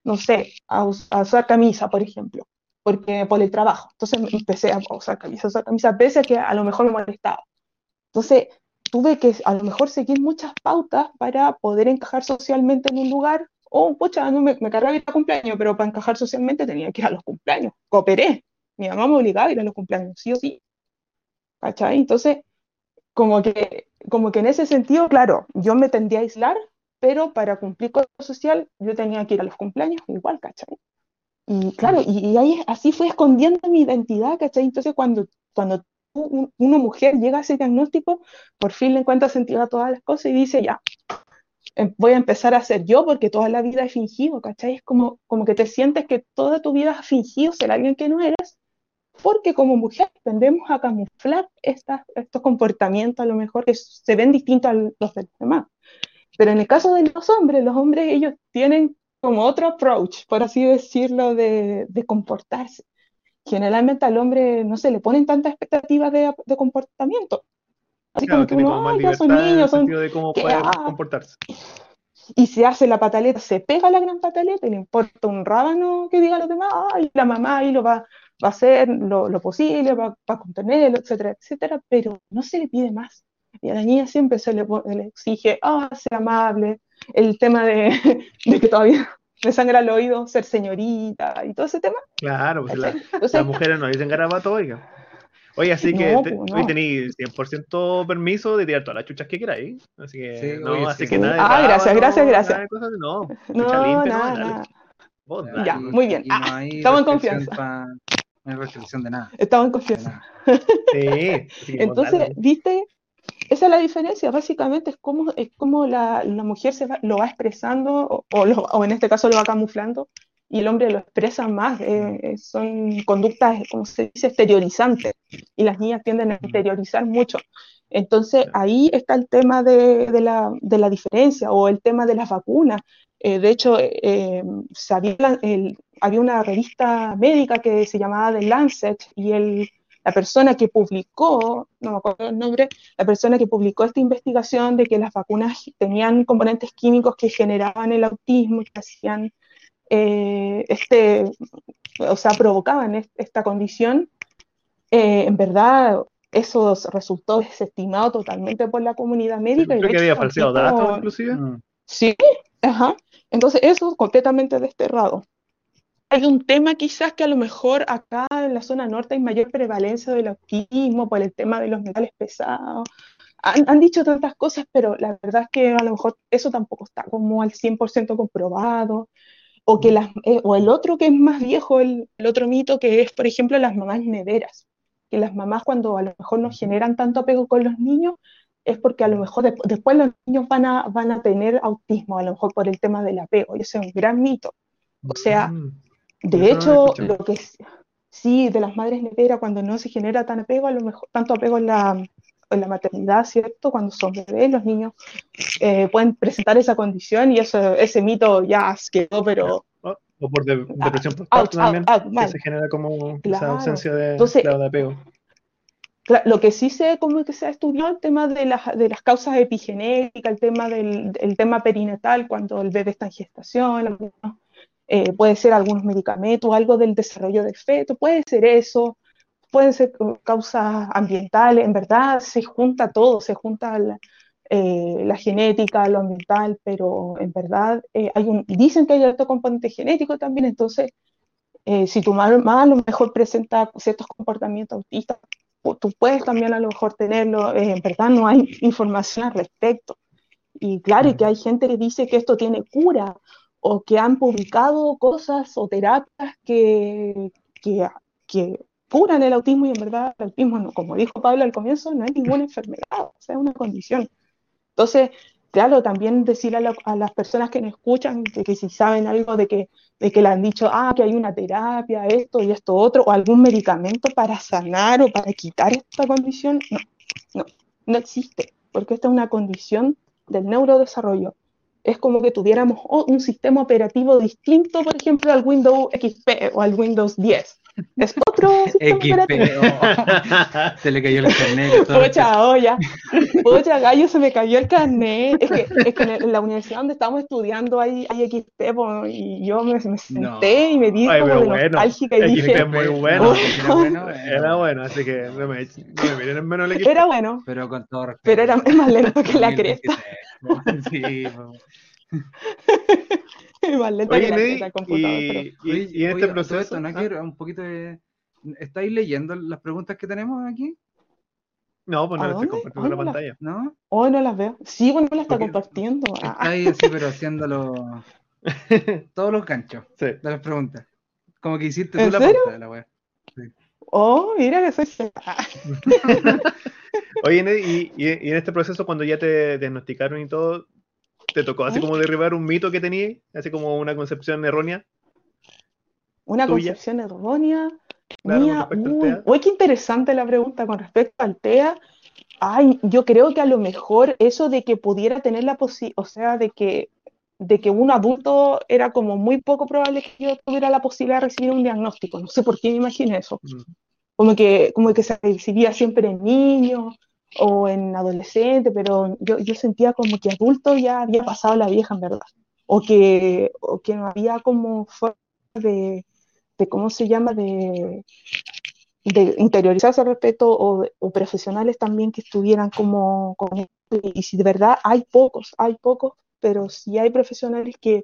no sé, a, usar camisa, por ejemplo, porque por el trabajo. Entonces empecé a usar camisa, a usar camisa, pese a que a lo mejor me molestaba. Entonces tuve que a lo mejor seguir muchas pautas para poder encajar socialmente en un lugar. Oh, pucha, no me, me cargaba ir a cumpleaños, pero para encajar socialmente tenía que ir a los cumpleaños. Cooperé, mi mamá me obligaba a ir a los cumpleaños, sí o sí. ¿Cachai? Entonces, como que, como que en ese sentido, claro, yo me tendía a aislar, pero para cumplir con lo social yo tenía que ir a los cumpleaños igual, ¿cachai? Y claro, y, así fue escondiendo mi identidad, ¿cachai? Entonces cuando, cuando una mujer llega a ese diagnóstico, por fin le encuentra sentido a todas las cosas y dice, ya, em, voy a empezar a ser yo porque toda la vida he fingido, ¿cachai? Es como, como que te sientes que toda tu vida has fingido ser alguien que no eres, porque como mujer tendemos a camuflar estas, estos comportamientos a lo mejor que se ven distintos a los demás. Pero en el caso de los hombres, los hombres ellos tienen como otro approach, por así decirlo, de, de comportarse generalmente al hombre no se le ponen tantas expectativas de, de comportamiento. Así como que uno, ay, ya son niños, son... de cómo ah, comportarse. Y se hace la pataleta, se pega la gran pataleta y le importa un rábano que diga a los demás, ay, la mamá ahí lo va, va a hacer lo, lo posible para contenerlo, etcétera, etcétera, pero no se le pide más. Y a la niña siempre se le, le exige, ah, ser amable, el tema de, <laughs> de que todavía <laughs> me sangra el oído ser señorita y todo ese tema. Claro, pues las mujeres no dicen garabato, oiga. Oye, así <laughs> que pues, hoy tenéis 100% permiso de tirar todas las chuchas que queráis. Así que, no, así que nada. ah, gracias, gracias, gracias. no, no, nada, nada. ya, muy bien. Ah, estamos en confianza. no hay restricción de nada. Estamos en confianza. Sí. Entonces, viste, esa es la diferencia, básicamente es cómo, es como la, la mujer se lo va expresando o, o, en este caso lo va camuflando y el hombre lo expresa más. Eh, eh, son conductas, como se dice, exteriorizantes y las niñas tienden a exteriorizar mucho. Entonces ahí está el tema de, de, la, de la, diferencia o el tema de las vacunas. Eh, de hecho, había una revista médica que se llamaba The Lancet y el la persona que publicó, no me acuerdo el nombre, la persona que publicó esta investigación de que las vacunas tenían componentes químicos que generaban el autismo, que hacían eh, este, o sea, provocaban esta condición, eh, en verdad eso resultó desestimado totalmente por la comunidad médica. Creo que había falseado datos, inclusive. Mm. Sí, ajá. Entonces eso completamente desterrado hay un tema quizás que a lo mejor acá en la zona norte hay mayor prevalencia del autismo por el tema de los metales pesados. Han, dicho tantas cosas, pero la verdad es que a lo mejor eso tampoco está como al 100% comprobado. O, que las, eh, o el otro que es más viejo, el, otro mito que es, por ejemplo, las mamás neveras. Que las mamás cuando a lo mejor no generan tanto apego con los niños, es porque a lo mejor después los niños van a, van a tener autismo, a lo mejor por el tema del apego. Y ese es un gran mito. O sea, mm. De hecho, lo que sí, de las madres neveras, cuando no se genera tan apego, a lo mejor, tanto apego en la, en la maternidad, ¿cierto? Cuando son bebés, los niños eh, pueden presentar esa condición y eso, ese mito ya quedó, pero... O por ah, depresión postparto también, que se genera como esa ausencia de, de apego. Lo que sí sé, como que se ha estudiado el tema de, las, de las causas epigenéticas, el tema del el tema perinatal, cuando el bebé está en gestación, eh, puede ser algunos medicamentos, algo del desarrollo del feto, puede ser eso, pueden ser causas ambientales, en verdad se junta todo, se junta la, eh, la genética, lo ambiental, pero en verdad eh, hay un, dicen que hay otro componente genético también, entonces si tu mamá a lo mejor presenta ciertos comportamientos autistas, tú puedes también a lo mejor tenerlo, en verdad no hay información al respecto. Y claro, y que hay gente que dice que esto tiene cura o que han publicado cosas o terapias que, que, que, curan el autismo y en verdad el autismo, como dijo Pablo al comienzo, no es ninguna enfermedad, o sea, es una condición. Entonces, claro, también decirle a, las personas que nos escuchan de que si saben algo de que, de que le han dicho, ah, que hay una terapia, esto y esto otro, o algún medicamento para sanar o para quitar esta condición, no, no, no existe, porque esta es una condición del neurodesarrollo es como que tuviéramos un sistema operativo distinto, por ejemplo, al Windows XP o al Windows 10. Es otro operativo. <laughs> se le cayó el carnet. Pocha, olla. Pocha, gallo, se me cayó el carnet. Es que, es que en la universidad donde estábamos estudiando hay, hay XP y yo me, me senté y me di como de bueno. nostálgica y dije... es muy bueno. Era bueno, era bueno, así que no me, no me miren en menos el XP. Era bueno. Pero con todo respeto. Pero era es más lento que la cresta. sí, <laughs> y, y, en este proceso. ¿no? Quiero un poquito de. ¿Estáis leyendo las preguntas que tenemos aquí? No, pues no las estoy compartiendo en la pantalla. ¿No? Oh, no las veo. Sí, bueno, no las está compartiendo. Está ahí, sí, pero haciéndolo. <laughs> Todos los ganchos sí. de las preguntas. Como que hiciste tú la pregunta de la wea. Oh, mira que soy. <laughs> Oye, y, y, en este proceso, cuando ya te diagnosticaron y todo, ¿te tocó así ¿Eh? como derribar un mito que tenías? Así como una concepción errónea. Una concepción errónea. mía, uy, qué interesante la pregunta con respecto al TEA. Ay, yo creo que a lo mejor eso de que pudiera tener la posibilidad, o sea, de que, de que un adulto era como muy poco probable que yo tuviera la posibilidad de recibir un diagnóstico. No sé por qué me imaginé eso. Mm. Como, que, como que se recibía siempre en niños o en adolescente, pero yo, yo sentía como que adulto ya había pasado la vieja en verdad. O que, o que no había como forma de, de, ¿cómo se llama? De, de interiorizarse al respeto o, profesionales también que estuvieran como con y si de verdad hay pocos, hay pocos, pero si hay profesionales que,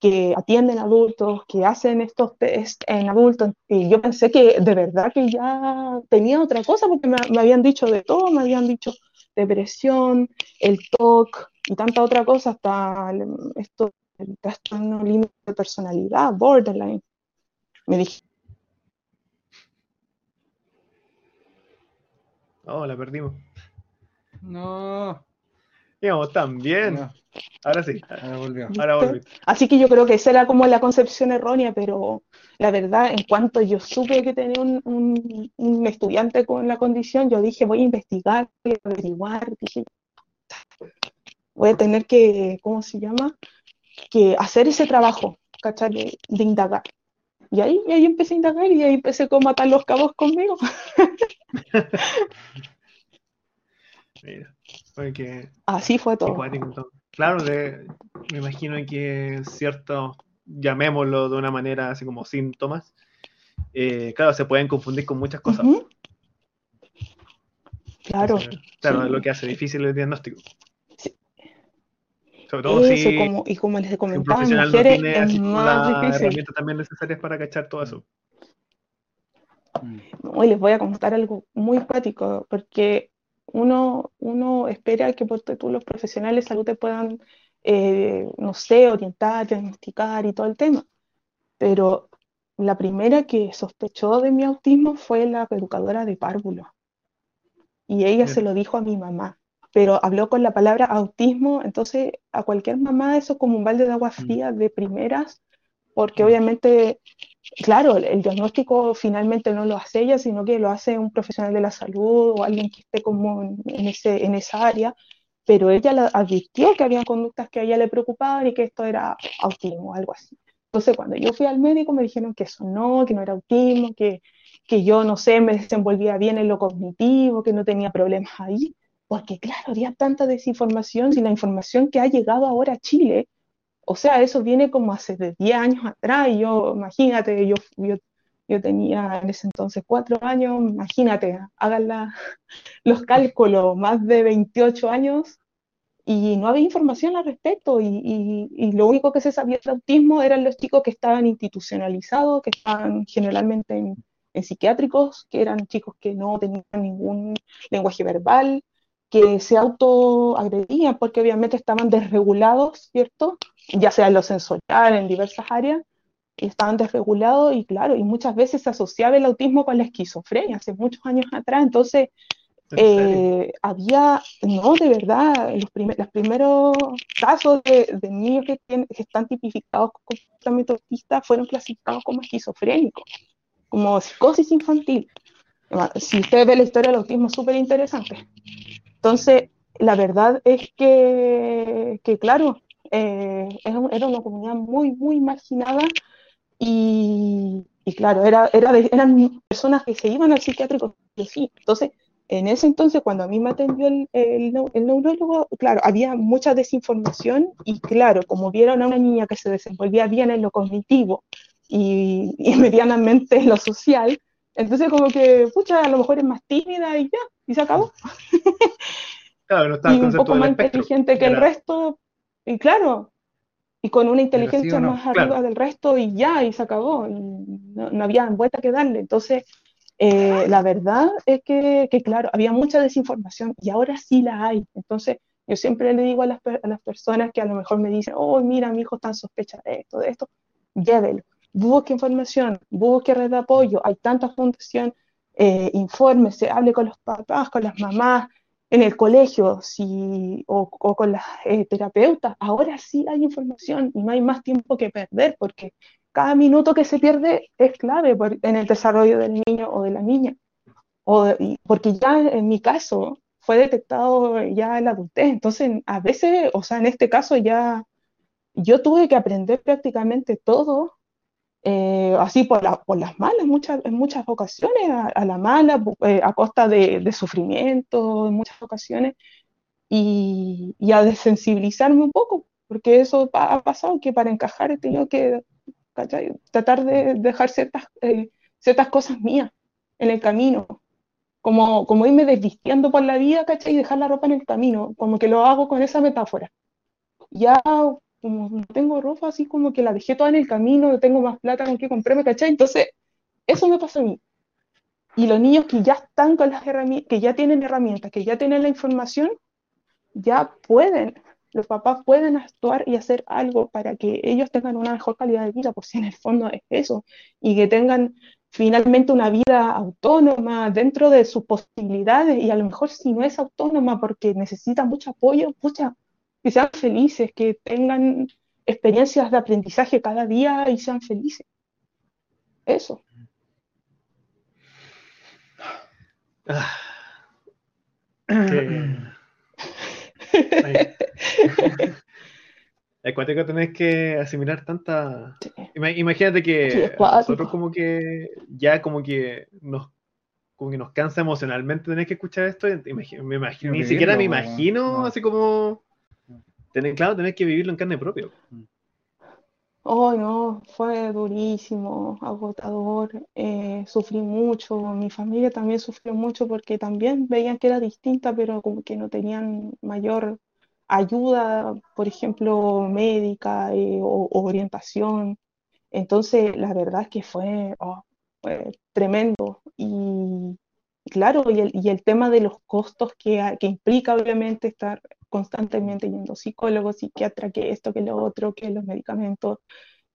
que atienden adultos, que hacen estos test en adultos, y yo pensé que de verdad que ya tenía otra cosa, porque me, habían dicho de todo, me habían dicho depresión, el TOC y tanta otra cosa, hasta esto, el trastorno límite de personalidad, borderline. Me dije, Oh, la perdimos. No. Digamos, también. Ahora sí. Ahora volvió. Ahora volvió. Así que yo creo que esa era como la concepción errónea, pero la verdad, en cuanto yo supe que tenía un, un, estudiante con la condición, yo dije, voy a investigar, voy a averiguar, dije, voy a tener que, ¿cómo se llama? Que hacer ese trabajo, ¿cachai? De, de indagar. Y ahí, y ahí empecé a indagar y ahí empecé como a matar los cabos conmigo. <laughs> Mira, porque Así fue todo. Claro, me imagino que cierto, llamémoslo de una manera así como síntomas, eh, claro, se pueden confundir con muchas cosas. Claro. claro, es lo que hace difícil el diagnóstico. Sobre todo si, como, y como les comentaba, un mujeres no es más las herramientas también necesarias para cachar todo eso. Hoy les voy a contar algo muy práctico, porque uno, uno espera que por tú los profesionales de salud te puedan, eh, no sé, orientar, diagnosticar y todo el tema. Pero la primera que sospechó de mi autismo fue la educadora de párvulo. Y ella se lo dijo a mi mamá pero habló con la palabra autismo, entonces a cualquier mamá eso es como un balde de agua mm. fría de primeras, porque obviamente, claro, el, diagnóstico finalmente no lo hace ella, sino que lo hace un profesional de la salud o alguien que esté como en, ese, en esa área, pero ella la advirtió que había conductas que a ella le preocupaban y que esto era autismo, algo así. Entonces, cuando yo fui al médico me dijeron que eso no, que no era autismo, que, que yo, no sé, me desenvolvía bien en lo cognitivo, que no tenía problemas ahí. Porque claro, había tanta desinformación y la información que ha llegado ahora a Chile, o sea, eso viene como hace de 10 años atrás, y yo, imagínate, yo, yo, yo tenía en ese entonces 4 años, imagínate, hagan <laughs> los cálculos, más de 28 años, y no había información al respecto, y, lo único que se sabía de autismo eran los chicos que estaban institucionalizados, que estaban generalmente en, en psiquiátricos, que eran chicos que no tenían ningún lenguaje verbal, que se autoagredían porque obviamente estaban desregulados, ¿cierto? Ya sea en lo sensorial, en diversas áreas, estaban desregulados y claro, y muchas veces se asociaba el autismo con la esquizofrenia, hace muchos años atrás, entonces eh, había, no, de verdad, los, los primeros casos de, niños que, están tipificados como comportamiento autista fueron clasificados como esquizofrénicos, como psicosis infantil. Si usted ve la historia del autismo, súper interesante. Entonces, la verdad es que, que claro, eh, era una comunidad muy, muy marginada y, y claro, era, era eran personas que se iban al psiquiátrico, sí. Entonces, en ese entonces, cuando a mí me atendió el, el, el, neurólogo, claro, había mucha desinformación y claro, como vieron a una niña que se desenvolvía bien en lo cognitivo y, y <laughs> medianamente en lo social, entonces como que, pucha, a lo mejor es más tímida y ya, y se acabó. Claro, no está <laughs> y un poco más inteligente que el resto, y claro, y con una inteligencia más arriba del resto y ya, y se acabó, y no, había vuelta que darle. Entonces, eh, la verdad es que, que, claro, había mucha desinformación y ahora sí la hay. Entonces, yo siempre le digo a las, a las personas que a lo mejor me dicen, oh, mira, mi hijo está en sospecha de esto, de esto, llévelo. busque información, busque red de apoyo, hay tanta fundación, eh, se hable con los papás, con las mamás, en el colegio si, o, con las eh, terapeutas, ahora sí hay información y no hay más tiempo que perder porque cada minuto que se pierde es clave en el desarrollo del niño o de la niña. O, porque ya en mi caso fue detectado ya en la adultez, entonces a veces, o sea, en este caso ya yo tuve que aprender prácticamente todo eh, así por, las malas muchas, en muchas ocasiones, a, la mala, eh, a costa de, sufrimiento en muchas ocasiones, y, a desensibilizarme un poco, porque eso ha pasado que para encajar he tenido que tratar de dejar ciertas, eh, ciertas cosas mías en el camino, como, como irme desvistiendo por la vida, ¿cachai? Y dejar la ropa en el camino, como que lo hago con esa metáfora. Ya como no tengo ropa, así como que la dejé toda en el camino, no tengo más plata con que comprarme, ¿cachai? Entonces, eso me pasó a mí. Y los niños que ya están con las herramientas, que ya tienen herramientas, que ya tienen la información, ya pueden, los papás pueden actuar y hacer algo para que ellos tengan una mejor calidad de vida, por si en el fondo es eso, y que tengan finalmente una vida autónoma dentro de sus posibilidades, y a lo mejor si no es autónoma porque necesita mucho apoyo, pucha, que sean felices, que tengan experiencias de aprendizaje cada día y sean felices. Eso. Ah. Que tenés que asimilar tanta. Imagínate que nosotros como que ya como que nos como que nos cansa emocionalmente tener que escuchar esto. Me imagino, ni siquiera me imagino así como claro, tenés que vivirlo en carne propia. Oh, no, fue durísimo, agotador, eh, sufrí mucho, mi familia también sufrió mucho porque también veían que era distinta, pero como que no tenían mayor ayuda, por ejemplo, médica eh, o, orientación. Entonces, la verdad es que fue, oh, tremendo. Y, claro, y el, y el, tema de los costos que, implica obviamente estar constantemente yendo psicólogo, psiquiatra, que esto, que lo otro, que los medicamentos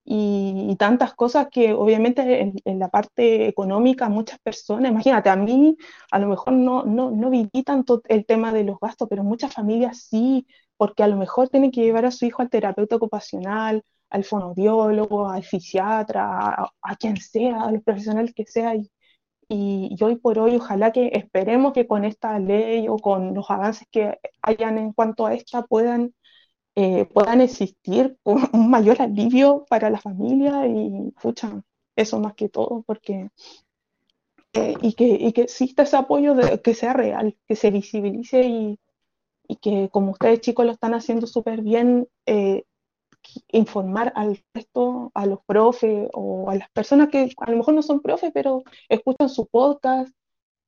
y, tantas cosas que obviamente en, la parte económica muchas personas, imagínate, a mí a lo mejor no, no, no viví tanto el tema de los gastos, pero muchas familias sí, porque a lo mejor tienen que llevar a su hijo al terapeuta ocupacional, al fonodiólogo, al fisiatra, a, quien sea, a los profesionales que sea, y, hoy por hoy ojalá que esperemos que con esta ley o con los avances que hayan en cuanto a esta puedan, eh, puedan existir <laughs> un, mayor alivio para la familia y pucha, eso más que todo, porque eh, y, que, y que exista ese apoyo de, que sea real, que se visibilice y, y que como ustedes chicos lo están haciendo súper bien, eh, informar al resto, a los profes o a las personas que a lo mejor no son profes, pero escuchan su podcast,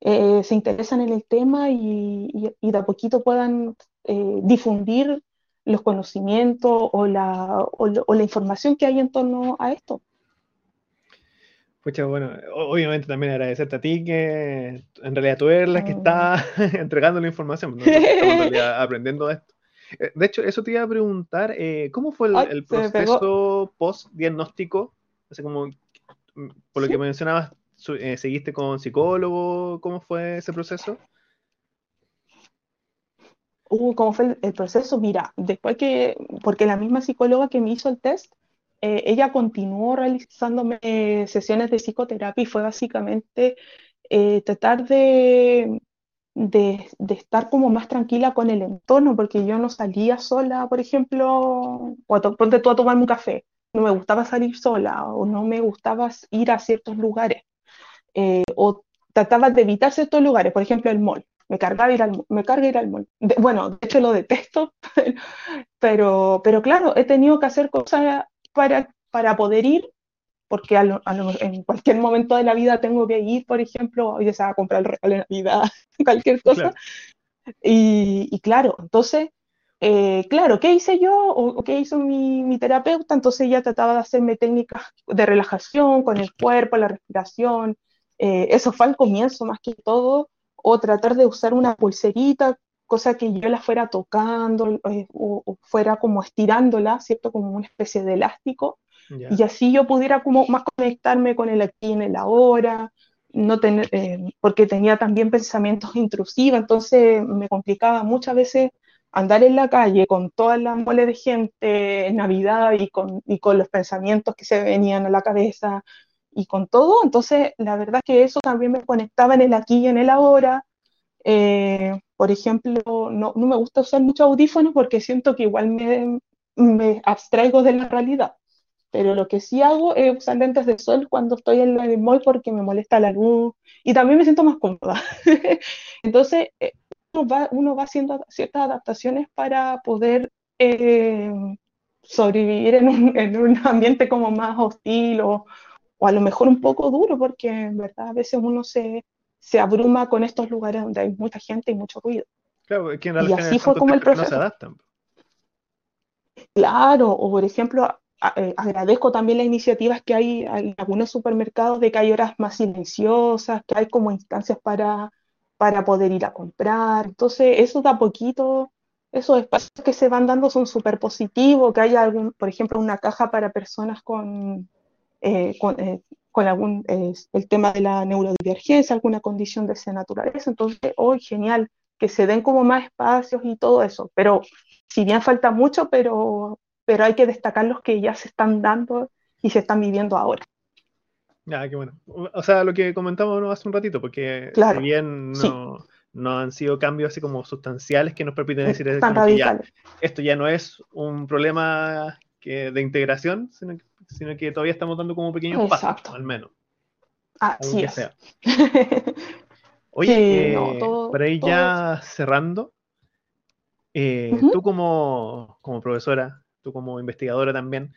eh, se interesan en el tema y, de a poquito puedan eh, difundir los conocimientos o la, o, la información que hay en torno a esto. Pucha, bueno, obviamente también agradecerte a ti que en realidad tú eres la que ah. está <laughs> entregando la información, estamos aprendiendo de esto. Eh, de hecho, eso te iba a preguntar, eh, ¿cómo fue el, proceso post-diagnóstico? como, mm, por lo que mencionabas, eh, ¿seguiste con psicólogo? ¿Cómo fue ese proceso? Uh, ¿Cómo fue el, proceso? Mira, después que, porque la misma psicóloga que me hizo el test, ella continuó realizándome sesiones de psicoterapia y fue básicamente tratar de de, estar como más tranquila con el entorno, porque yo no salía sola, por ejemplo, o ponte tú a tomarme un café, no me gustaba salir sola o no me gustaba ir a ciertos lugares, eh, o trataba de evitar ciertos lugares, por ejemplo el mall, me cargaba ir al, me carga ir al mall. bueno, de hecho lo detesto, <laughs> pero, pero claro, he tenido que hacer cosas para, para poder ir porque en cualquier momento de la vida tengo que ir, por ejemplo, ya sea a comprar el regalo de Navidad, <laughs> cualquier cosa. Y, claro, entonces, eh, claro, ¿qué hice yo o, qué hizo mi, terapeuta? Entonces ella trataba de hacerme técnicas de relajación con el cuerpo, la respiración. Eh, eso fue al comienzo más que todo, o tratar de usar una pulserita, cosa que yo la fuera tocando eh, o, o, fuera como estirándola, ¿cierto? Como una especie de elástico y así yo pudiera como más conectarme con el aquí en el ahora, no tener, eh, porque tenía también pensamientos intrusivos, entonces me complicaba muchas veces andar en la calle con todas las mole de gente en Navidad y con, y con los pensamientos que se venían a la cabeza y con todo, entonces la verdad que eso también me conectaba en el aquí y en el ahora. Eh, por ejemplo, no, no, me gusta usar mucho audífonos porque siento que igual me, me abstraigo de la realidad pero lo que sí hago es usar lentes de sol cuando estoy en el mall porque me molesta la luz y también me siento más cómoda. <laughs> Entonces, eh, uno va, uno va haciendo ciertas adaptaciones para poder eh, sobrevivir en un, en un, <laughs> ambiente como más hostil o, o, a lo mejor un poco duro, porque en verdad a veces uno se, se abruma con estos lugares donde hay mucha gente y mucho ruido. Claro, que en y así fue como el proceso. No se adaptan. Claro, o por ejemplo, eh, agradezco también las iniciativas que hay en algunos supermercados de que hay horas más silenciosas, que hay como instancias para, para poder ir a comprar. Entonces, eso da poquito, esos espacios que se van dando son súper positivos, que haya algún, por ejemplo, una caja para personas con, eh, con, eh, con, algún, el tema de la neurodivergencia, alguna condición de esa naturaleza. Entonces, hoy genial, que se den como más espacios y todo eso. Pero, si bien falta mucho, pero pero hay que destacar los que ya se están dando y se están viviendo ahora. Ah, qué bueno. O sea, lo que comentamos hace un ratito, porque si bien no, han sido cambios así como sustanciales que nos permiten decir que ya, esto ya no es un problema que, de integración, sino que, todavía estamos dando como pequeños pasos, al menos. Ah, <laughs> sí. Sea. Oye, eh, para ir ya cerrando, eh, tú como, como profesora, tú como investigadora también,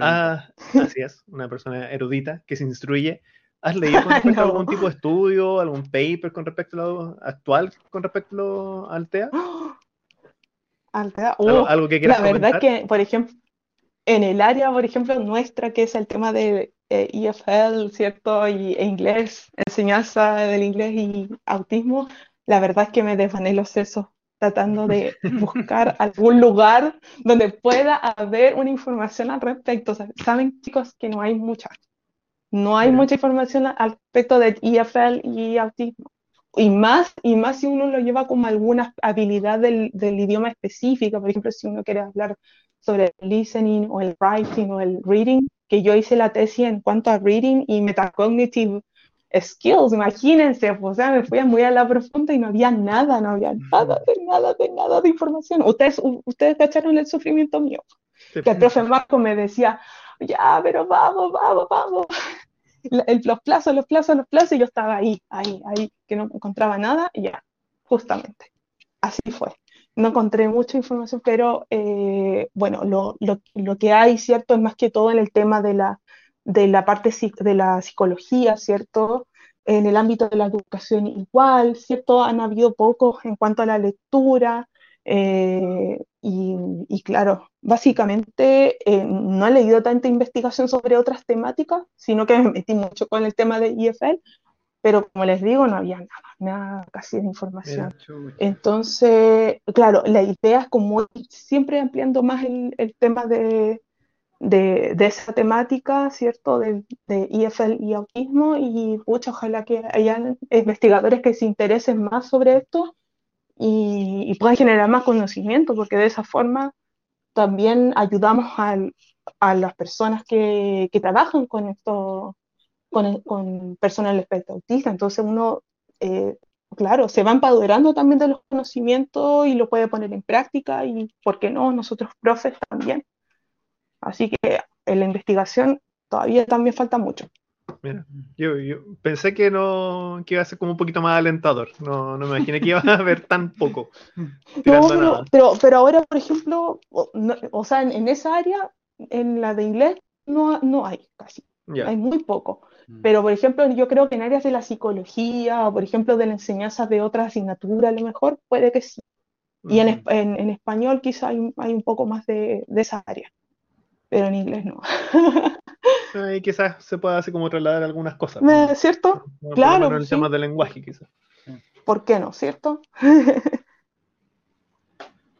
ah, así es, una persona erudita que se instruye. ¿Has leído con <laughs> respecto a algún tipo de estudio, algún paper con respecto a lo actual, con respecto al TEA? <gasps> Al TEA, ¿Algo, que quieras La verdad que, por ejemplo, en el área, por ejemplo, nuestra, que es el tema de EFL, ¿cierto? Y e inglés, enseñanza del inglés y autismo, la verdad es que me desvané los sesos tratando de <laughs> buscar algún lugar donde pueda haber una información al respecto. Saben, chicos, que no hay mucha. No hay mucha información al respecto de EFL y autismo. Y más, y más si uno lo lleva como alguna habilidad del, del idioma específico. Por ejemplo, si uno quiere hablar sobre el listening o el writing o el reading, que yo hice la tesis en cuanto a reading y metacognitive skills, imagínense, pues, o sea, me fui muy a la profunda y no había nada, no había nada de nada de nada de información. Ustedes, ustedes cacharon el sufrimiento mío. Que el profe Marco me decía, ya, pero vamos, vamos, vamos. El, los plazos, los plazos, los plazos, y yo estaba ahí, ahí, ahí, que no encontraba nada, y ya, justamente. Así fue. No encontré mucha información, pero eh, bueno, lo, lo, lo que hay, ¿cierto? Es más que todo en el tema de la de la parte de la psicología, ¿cierto? En el ámbito de la educación igual, ¿cierto? Han habido pocos en cuanto a la lectura eh, y, claro, básicamente eh, no he leído tanta investigación sobre otras temáticas, sino que me metí mucho con el tema de IFL, pero como les digo, no había nada, nada casi de información. Entonces, claro, la idea es como siempre ampliando más el tema de, de, esa temática, ¿cierto? De, de, IFL y autismo y mucho ojalá que hayan investigadores que se interesen más sobre esto y, puedan generar más conocimiento, porque de esa forma también ayudamos a las personas que, que, trabajan con esto, con, con personas del espectro autista. Entonces uno, eh, claro, se va empoderando también de los conocimientos y lo puede poner en práctica y, ¿por qué no? Nosotros profes también. Así que en la investigación todavía también falta mucho. Mira, yo, pensé que no iba a ser como un poquito más alentador. No, no me imaginé que iba a haber tan poco. <laughs> No, pero, pero, ahora, por ejemplo, o, sea, en, esa área, en la de inglés, no, no hay casi. Hay muy poco. Mm. Pero, por ejemplo, yo creo que en áreas de la psicología o, por ejemplo, de la enseñanza de otra asignatura, a lo mejor puede que sí. Y en, en, español quizá hay, hay, un poco más de, de esa área pero en inglés no. Y quizás se pueda así como trasladar algunas cosas. ¿Cierto? claro. el tema del lenguaje, quizás. ¿Por qué no? ¿Cierto?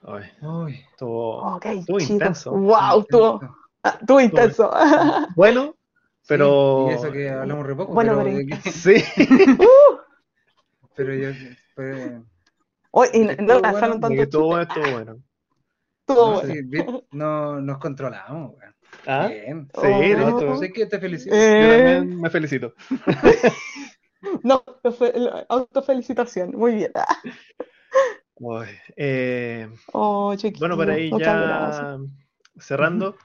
Ay, estuvo, intenso. Wow, estuvo. Ah, tú intenso. <laughs> Bueno, pero. y eso que hablamos re poco. Bueno, pero, sí. Uh. <laughs> pero yo. Pues, Hoy, y no lanzaron bueno, tanto. Estuvo bueno, estuvo bueno. Estuvo no, bueno. sí, <laughs> no nos controlamos, weón. ¿Ah? Bien. Sí, de Oh. hecho. Sé que te felicito. Yo Eh, también me felicito. <laughs> no, fe- autofelicitación. Muy bien. <laughs> Uy, eh, Oh, bueno, para ahí ya cerrando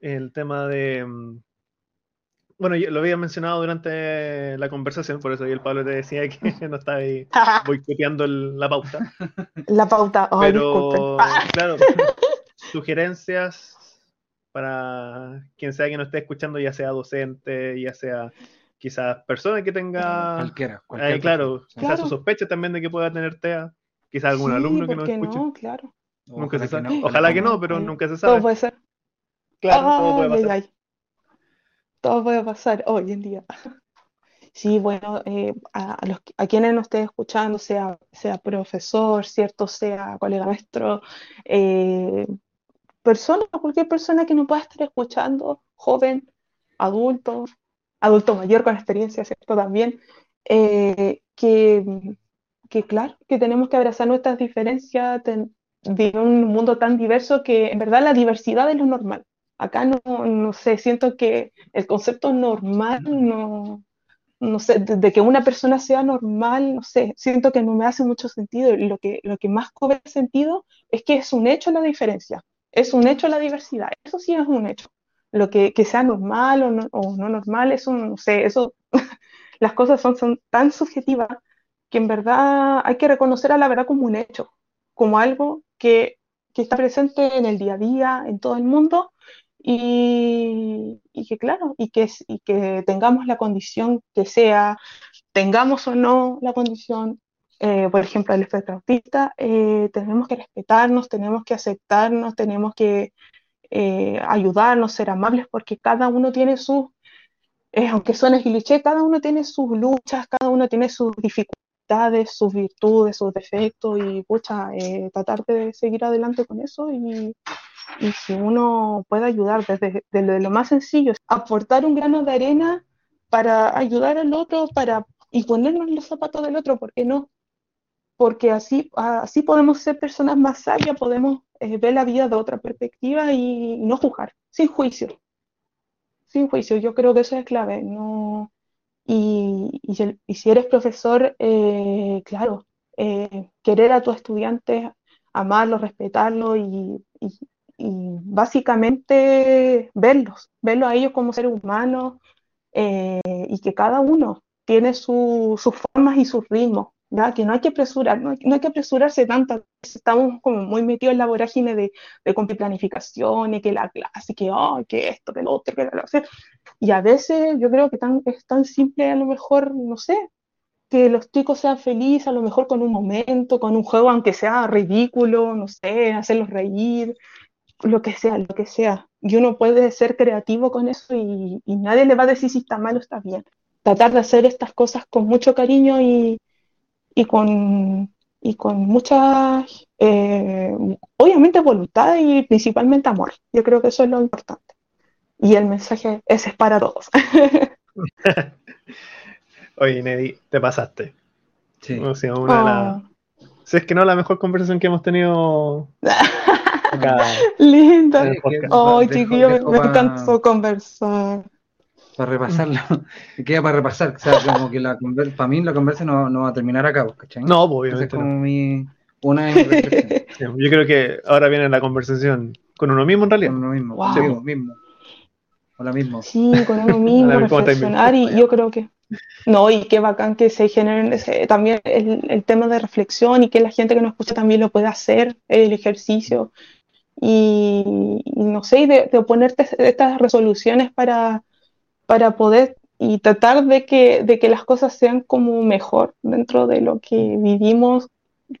el tema de. Bueno, yo lo había mencionado durante la conversación, por eso ahí el Pablo te decía que <laughs> no estaba ahí <laughs> boicoteando el- la pauta. La pauta. Ay, Pero, disculpen. Ah, <laughs> claro, sugerencias para quien sea que nos esté escuchando, ya sea docente, ya sea quizás persona que tenga, Cualquiera. ahí, cualquier claro, persona. quizás su Claro. sospecha también de que pueda tener TEA, quizás algún sí, alumno que ¿por nos escuche. no? Claro. Nunca se Ojalá sabe. que no, Ojalá que no, pero nunca se Todo sabe. puede ser. Claro, todo puede pasar. ay, ay. Todo puede pasar hoy en día. <laughs> Sí, bueno, eh, a, a los, a quienes nos estén escuchando, sea, sea profesor, ¿cierto? Sea colega nuestro, eh, persona, cualquier persona que nos pueda estar escuchando, joven, adulto, adulto mayor con experiencia, ¿cierto? También, eh, que, que claro, que tenemos que abrazar nuestras diferencias de un mundo tan diverso que en verdad la diversidad es lo normal. Acá no, no sé, siento que el concepto normal no, no sé, de, que una persona sea normal, no sé, siento que no me hace mucho sentido. Lo que, lo que más cobra sentido es que es un hecho la diferencia, es un hecho la diversidad, eso sí es un hecho. Lo que, que sea normal o no, o no normal, eso no sé, eso, <laughs> las cosas son, son tan subjetivas que en verdad hay que reconocer a la verdad como un hecho, como algo que, que está presente en el día a día, en todo el mundo, y, que claro, y que, y que tengamos la condición que sea, tengamos o no la condición, eh, por ejemplo, el espectro autista, eh, tenemos que respetarnos, tenemos que aceptarnos, tenemos que eh, ayudarnos, ser amables, porque cada uno tiene sus, eh, aunque suene cliché, cada uno tiene sus luchas, cada uno tiene sus dificultades, sus virtudes, sus defectos, y pucha, eh, tratar de seguir adelante con eso y, y si uno puede ayudar desde, desde lo más sencillo, aportar un grano de arena para ayudar al otro, para, y ponernos en los zapatos del otro, ¿por qué no? Porque así, así podemos ser personas más sabias, podemos eh, ver la vida de otra perspectiva y no juzgar, sin juicio. Sin juicio, yo creo que eso es clave. No, y, y, si eres profesor, eh, claro, eh, querer a tus estudiantes, amarlos, respetarlos y- y básicamente verlos, verlos a ellos como seres humanos eh, y que cada uno tiene su- sus formas y sus ritmos. Que no hay que apresurar, no hay, que apresurarse tanto, estamos como muy metidos en la vorágine de, de cumplir planificación y que la clase, que, oh, que esto, que lo otro, que lo otro. Y a veces yo creo que tan, es tan simple, a lo mejor, no sé, que los chicos sean felices, a lo mejor con un momento, con un juego, aunque sea ridículo, no sé, hacerlos reír, lo que sea, lo que sea. Y uno puede ser creativo con eso y, y nadie le va a decir si está mal o está bien. Tratar de hacer estas cosas con mucho cariño y, y con, y con mucha, eh, obviamente voluntad y principalmente amor. Yo creo que eso es lo importante. Y el mensaje ese es para todos. <laughs> Oye, Neddy, te pasaste. Sí. O sea, una de las. Oh, Si es que no, la mejor conversación que hemos tenido. <laughs> linda. Oh, Dejo- chiquillo, me, me encantó conversar. Para repasarlo. <laughs> Queda para repasar. O sea, como que la para mí la conversa no, no va a terminar acá, pues, ¿cachai? No, pues, obviamente no. como mi, una de. <laughs> Sí, Yo creo que ahora viene la conversación con uno mismo en realidad. Con uno mismo, Wow. conmigo mismo. Hola mismo. Sí, con uno <laughs> mismo, reflexionar y yo creo que... No, y qué bacán que se generen ese- también el, el tema de reflexión y que la gente que nos escucha también lo pueda hacer, el ejercicio. Y, y no sé, y de, de ponerte estas resoluciones para, para poder y tratar de que, de que las cosas sean como mejor dentro de lo que vivimos,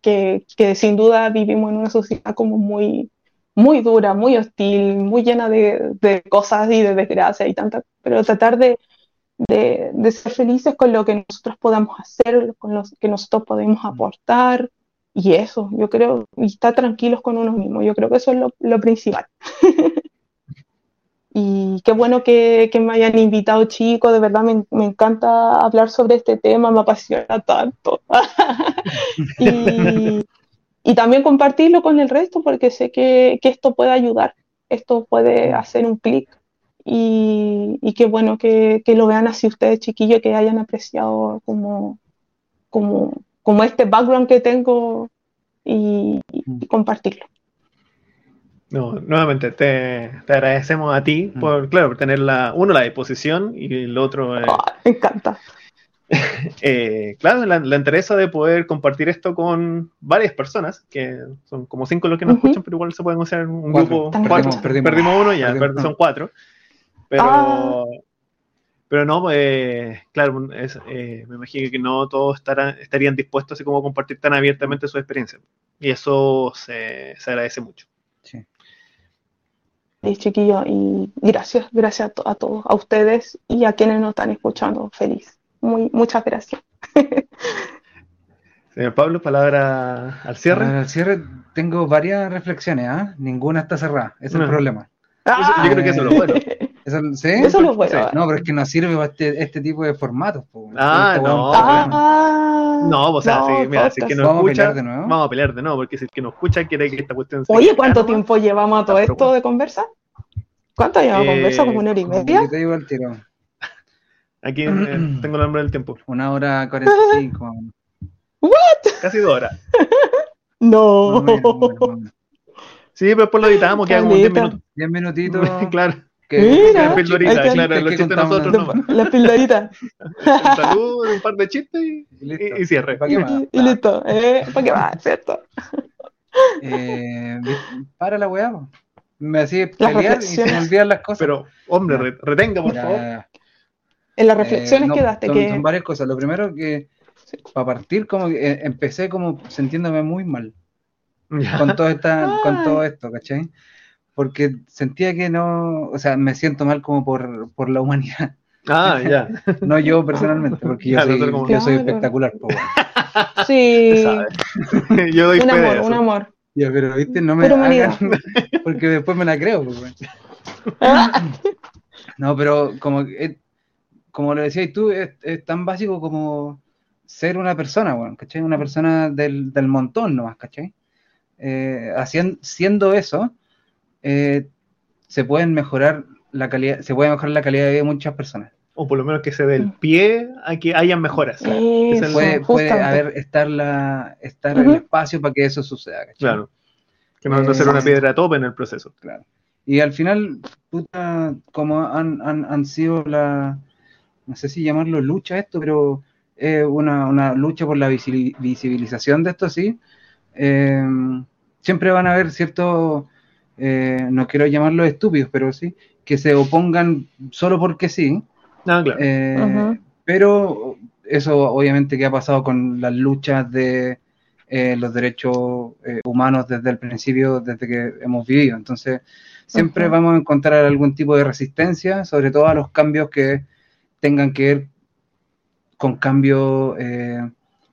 que, que sin duda vivimos en una sociedad como muy, muy dura, muy hostil, muy llena de, de cosas y de desgracia y tanta, pero tratar de, de, de ser felices con lo que nosotros podamos hacer, con lo que nosotros podemos aportar y eso, yo creo, y estar tranquilos con uno mismo, yo creo que eso es lo, principal. <laughs> y qué bueno que, me hayan invitado, chicos. De verdad me, encanta hablar sobre este tema, me apasiona tanto. <laughs> y, también compartirlo con el resto, porque sé que, esto puede ayudar, esto puede hacer un clic. Y, qué bueno que, lo vean así ustedes, chiquillos, que hayan apreciado como, como, como este background que tengo y compartirlo. No, nuevamente te, agradecemos a ti mm. por, claro, por tener la, uno, la disposición y el otro... me encanta. <laughs> Eh, claro, la, interesa de poder compartir esto con varias personas, que son como cinco los que nos escuchan, pero igual se pueden hacer un grupo. Perdimos, uno ya, son cuatro. Pero, ah. Pero no, eh, claro, eh, me imagino que no todos estarán, estarían dispuestos así como a compartir tan abiertamente su experiencia. Y eso se, se agradece mucho. Sí chiquillo, y gracias, gracias a, todos, a ustedes y a quienes nos están escuchando. Feliz. Muy, muchas gracias. <laughs> Señor Pablo, palabra al cierre. Al cierre tengo varias reflexiones, ¿ah? Ninguna está cerrada, ese es el problema. yo creo que eso es lo bueno. <laughs> ¿Eso, ¿sí? Eso lo bueno. No, pero es que no sirve para este, este tipo de formatos. Ah, no. Ah, no, o sea, sí, mira, si es que nos ¿Vamos escucha, a pelear de nuevo? vamos a pelear de nuevo, porque si es que nos escucha quiere que esta cuestión sea. Oye, ¿cuánto tiempo llevamos a todo esto de conversa? ¿Cuánto llevamos eh, conversa? ¿Como una hora y media? Te digo el tiro. <laughs> Aquí eh, <clears throat> tengo el nombre del tiempo. Una hora cuarenta y cinco. ¿What? Casi dos horas. <laughs> no. Sí, pero después lo editamos, <laughs> queda como 10 minutos. 10 minutitos. claro. Que Mira, la pildorita, claro, los chistes nosotros nomás. La pildorita. un saludo, un par de chistes y, y, y cierre. ¿Para qué más? Y, listo, eh, ¿para qué más? ¿Cierto? Eh, para la weá, me hacía pelear y se me olvidan las cosas. Pero, hombre, retenga, por favor. En las reflexiones eh, quedaste que... Son varias cosas. Lo primero que, para partir, como que eh, empecé como sintiéndome muy mal. <laughs> Con todo, esta, con todo esto, ¿cachai? Porque sentía que no, o sea, me siento mal como por, por la humanidad. Ah, <laughs> ya. no yo personalmente, porque yo, <laughs> soy, yo soy espectacular. <laughs> Sí. yo doy un amor, un amor. Ya, pero viste, no me hagan, porque después me la creo. Pues, no, pero como, como lo decías tú, es, tan básico como ser una persona, bueno, ¿cachai? Una persona del, del montón nomás, ¿cachai? Eh, haciendo, siendo eso, eh, se pueden mejorar la calidad, se puede mejorar la calidad de vida de muchas personas. O por lo menos que se dé el pie a que hayan mejoras. puede, haber estar la estar el espacio para que eso suceda. Claro. Que no, no ser una piedra tope en el proceso. Claro. Y al final, puta, como han, han, han sido la, no sé si llamarlo lucha esto, pero es una, una, lucha por la visibilización de esto, sí. Eh, siempre van a haber ciertos, eh, no quiero llamarlos estúpidos, pero sí, que se opongan solo porque sí, Ah, eh, pero eso obviamente que ha pasado con las luchas de eh, los derechos eh, humanos desde el principio, desde que hemos vivido. Entonces, siempre vamos a encontrar algún tipo de resistencia, sobre todo a los cambios que tengan que ver con cambios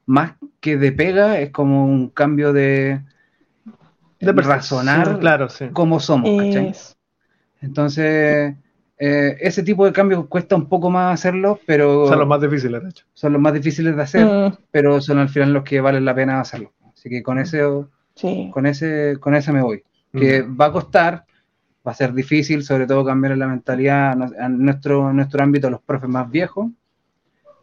más que de pega, es como un cambio de, de razonar claro, sí. cómo somos. Entonces, eh, ese tipo de cambios cuesta un poco más hacerlos, pero... Son los más difíciles, de hecho. Son los más difíciles de hacer, mm. pero son al final los que valen la pena hacerlo. Así que con ese, con ese, con ese me voy. Que mm. va a costar, va a ser difícil, sobre todo cambiar la mentalidad en nuestro, nuestro ámbito, los profes más viejos,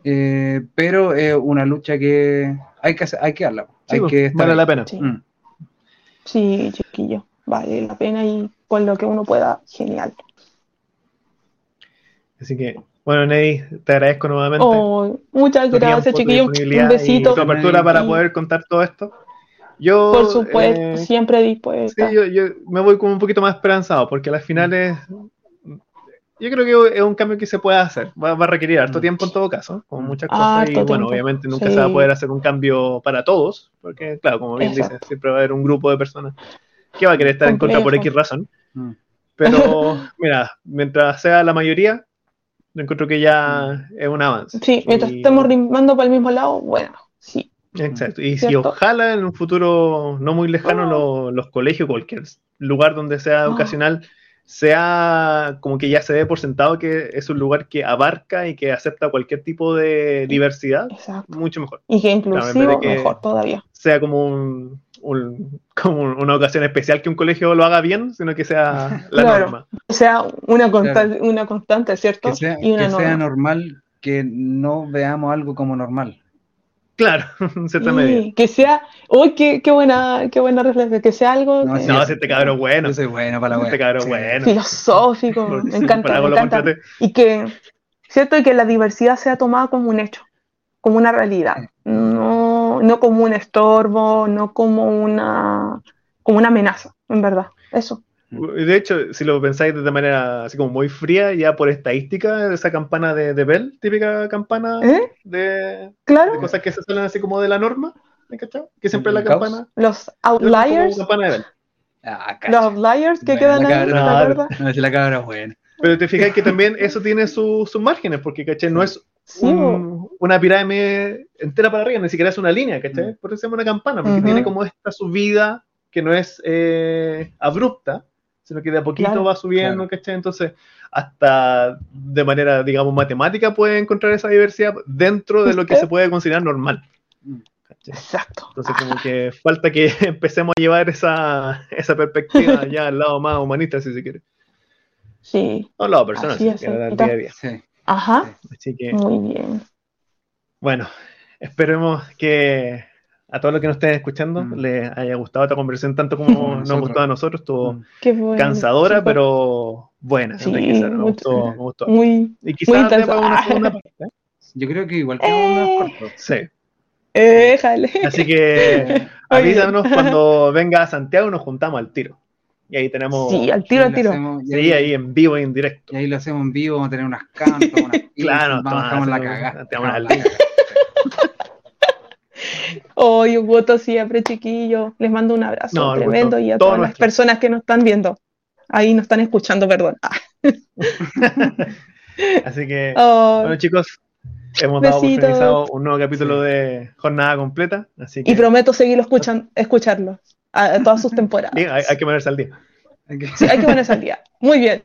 eh, pero es una lucha que hay que, hay que darla. hay que vale la pena. Mm. Sí. chiquillo, vale la pena y con lo que uno pueda, genial. Así que, bueno, Ney, te agradezco nuevamente. Oh, muchas gracias, chiquillos. Un besito. tu apertura para poder contar todo esto. Yo, Por supuesto, eh, siempre dispuesto. Sí, yo, yo, me voy como un poquito más esperanzado, porque a las finales yo creo que es un cambio que se puede hacer. Va, a requerir harto mm. tiempo en todo caso, como muchas ah, cosas. y bueno, obviamente nunca se va a poder hacer un cambio para todos, porque claro, como bien dices, siempre va a haber un grupo de personas que va a querer estar en contra por X razón. Mm. Pero <laughs> mira, mientras sea la mayoría, encuentro que ya es un avance. Sí, mientras estemos rimando para el mismo lado, bueno, sí. Exacto. Y si ojalá en un futuro no muy lejano ah. los, colegios, cualquier lugar donde sea ah. educacional, sea como que ya se dé por sentado que es un lugar que abarca y que acepta cualquier tipo de diversidad, mucho mejor. Y que inclusivo, mejor todavía. Sea como un, como una ocasión especial que un colegio lo haga bien, sino que sea <laughs> la norma. O sea, una, constante, una constante, ¿cierto? Que sea, que sea normal que no veamos algo como normal. Claro, <laughs> en cierta medida. Que sea, uy, qué, qué, buena, qué buena reflexión, que sea algo. No, que... no este cabrón bueno. Yo soy bueno para la Este cabrón bueno. Filosófico, <laughs> me encanta, me encanta. Y que, cierto, y que la diversidad sea tomada como un hecho, como una realidad, no, no como un estorbo, no como una, como una amenaza, en verdad, eso. De hecho, si lo pensáis de manera así como muy fría, ya por estadística, esa campana de, de Bell, típica campana ¿Eh? de, claro. cosas que se salen así como de la norma, ¿me cachado? Que siempre la campana. Los outliers. Campana de Bell. Ah, los outliers que quedan ahí, ¿te acuerdas? No, si la cabra es buena. Pero te fijas que también eso tiene sus márgenes, porque ¿cachai? No es un, una pirámide entera para arriba, ni siquiera es una línea, ¿cachai? Por eso se llama una campana, porque tiene como esta subida que no es eh, abrupta, sino que de a poquito va subiendo, ¿cachai? Entonces, hasta de manera, digamos, matemática puede encontrar esa diversidad dentro de lo que se puede considerar normal. ¿cachai? Exacto. Entonces, como que falta que <laughs> empecemos a llevar esa, esa perspectiva <laughs> ya al lado más humanista, si se quiere. Sí. No al lado personal, Así es, que al día a día. Sí. Ajá. Así que, Muy bien. bueno, esperemos que a todos los que nos estén escuchando Mm. les haya gustado esta conversación tanto como <laughs> nos gustó a nosotros. Estuvo Mm. Qué bueno. cansadora, pero buena. Sí, me, gustó, me gustó. Muy. Y quizás una <laughs> segunda parte. ¿eh? Yo creo que igual que uno Eh. más corto. Sí. Eh, jale. Así que <laughs> avísanos cuando venga a Santiago y nos juntamos al tiro. Y ahí tenemos. Sí, al tiro, Y al tiro. hacemos- y Sí, ahí- ahí en vivo e en directo. Y ahí lo hacemos en vivo, vamos a tener unas cantas, unas Claro, vamos, vamos la cagada. Hoy un voto siempre, chiquillo. Les mando un abrazo No, tremendo gusto y a todo todas las nuestro. personas que nos están viendo. Ahí nos están escuchando, perdón. Ah. <laughs> Así que, <laughs> Oh, bueno, chicos, hemos dado finalizado un nuevo capítulo de Jornada Completa. Así que y prometo seguirlo escuchan, escucharlo a, a todas sus temporadas. sí, hay, hay que ponerse al día. Hay que- Sí, hay que ponerse al día. Muy bien.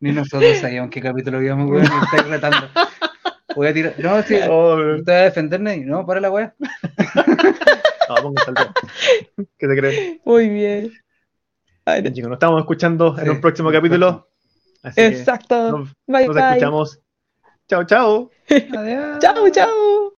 Ni nosotros sabíamos qué capítulo íbamos, weón, y estáis retando. <laughs> Voy a tirar. No, sí, Oh, te voy a defenderme y no, para la weá. <laughs> no, al día. ¿Qué te crees? Muy bien. Ay, Bien, chicos, nos estamos escuchando en un próximo capítulo. Así que Exacto. nos, bye, nos bye. escuchamos. Chao, chao. Adiós. Chao, chao.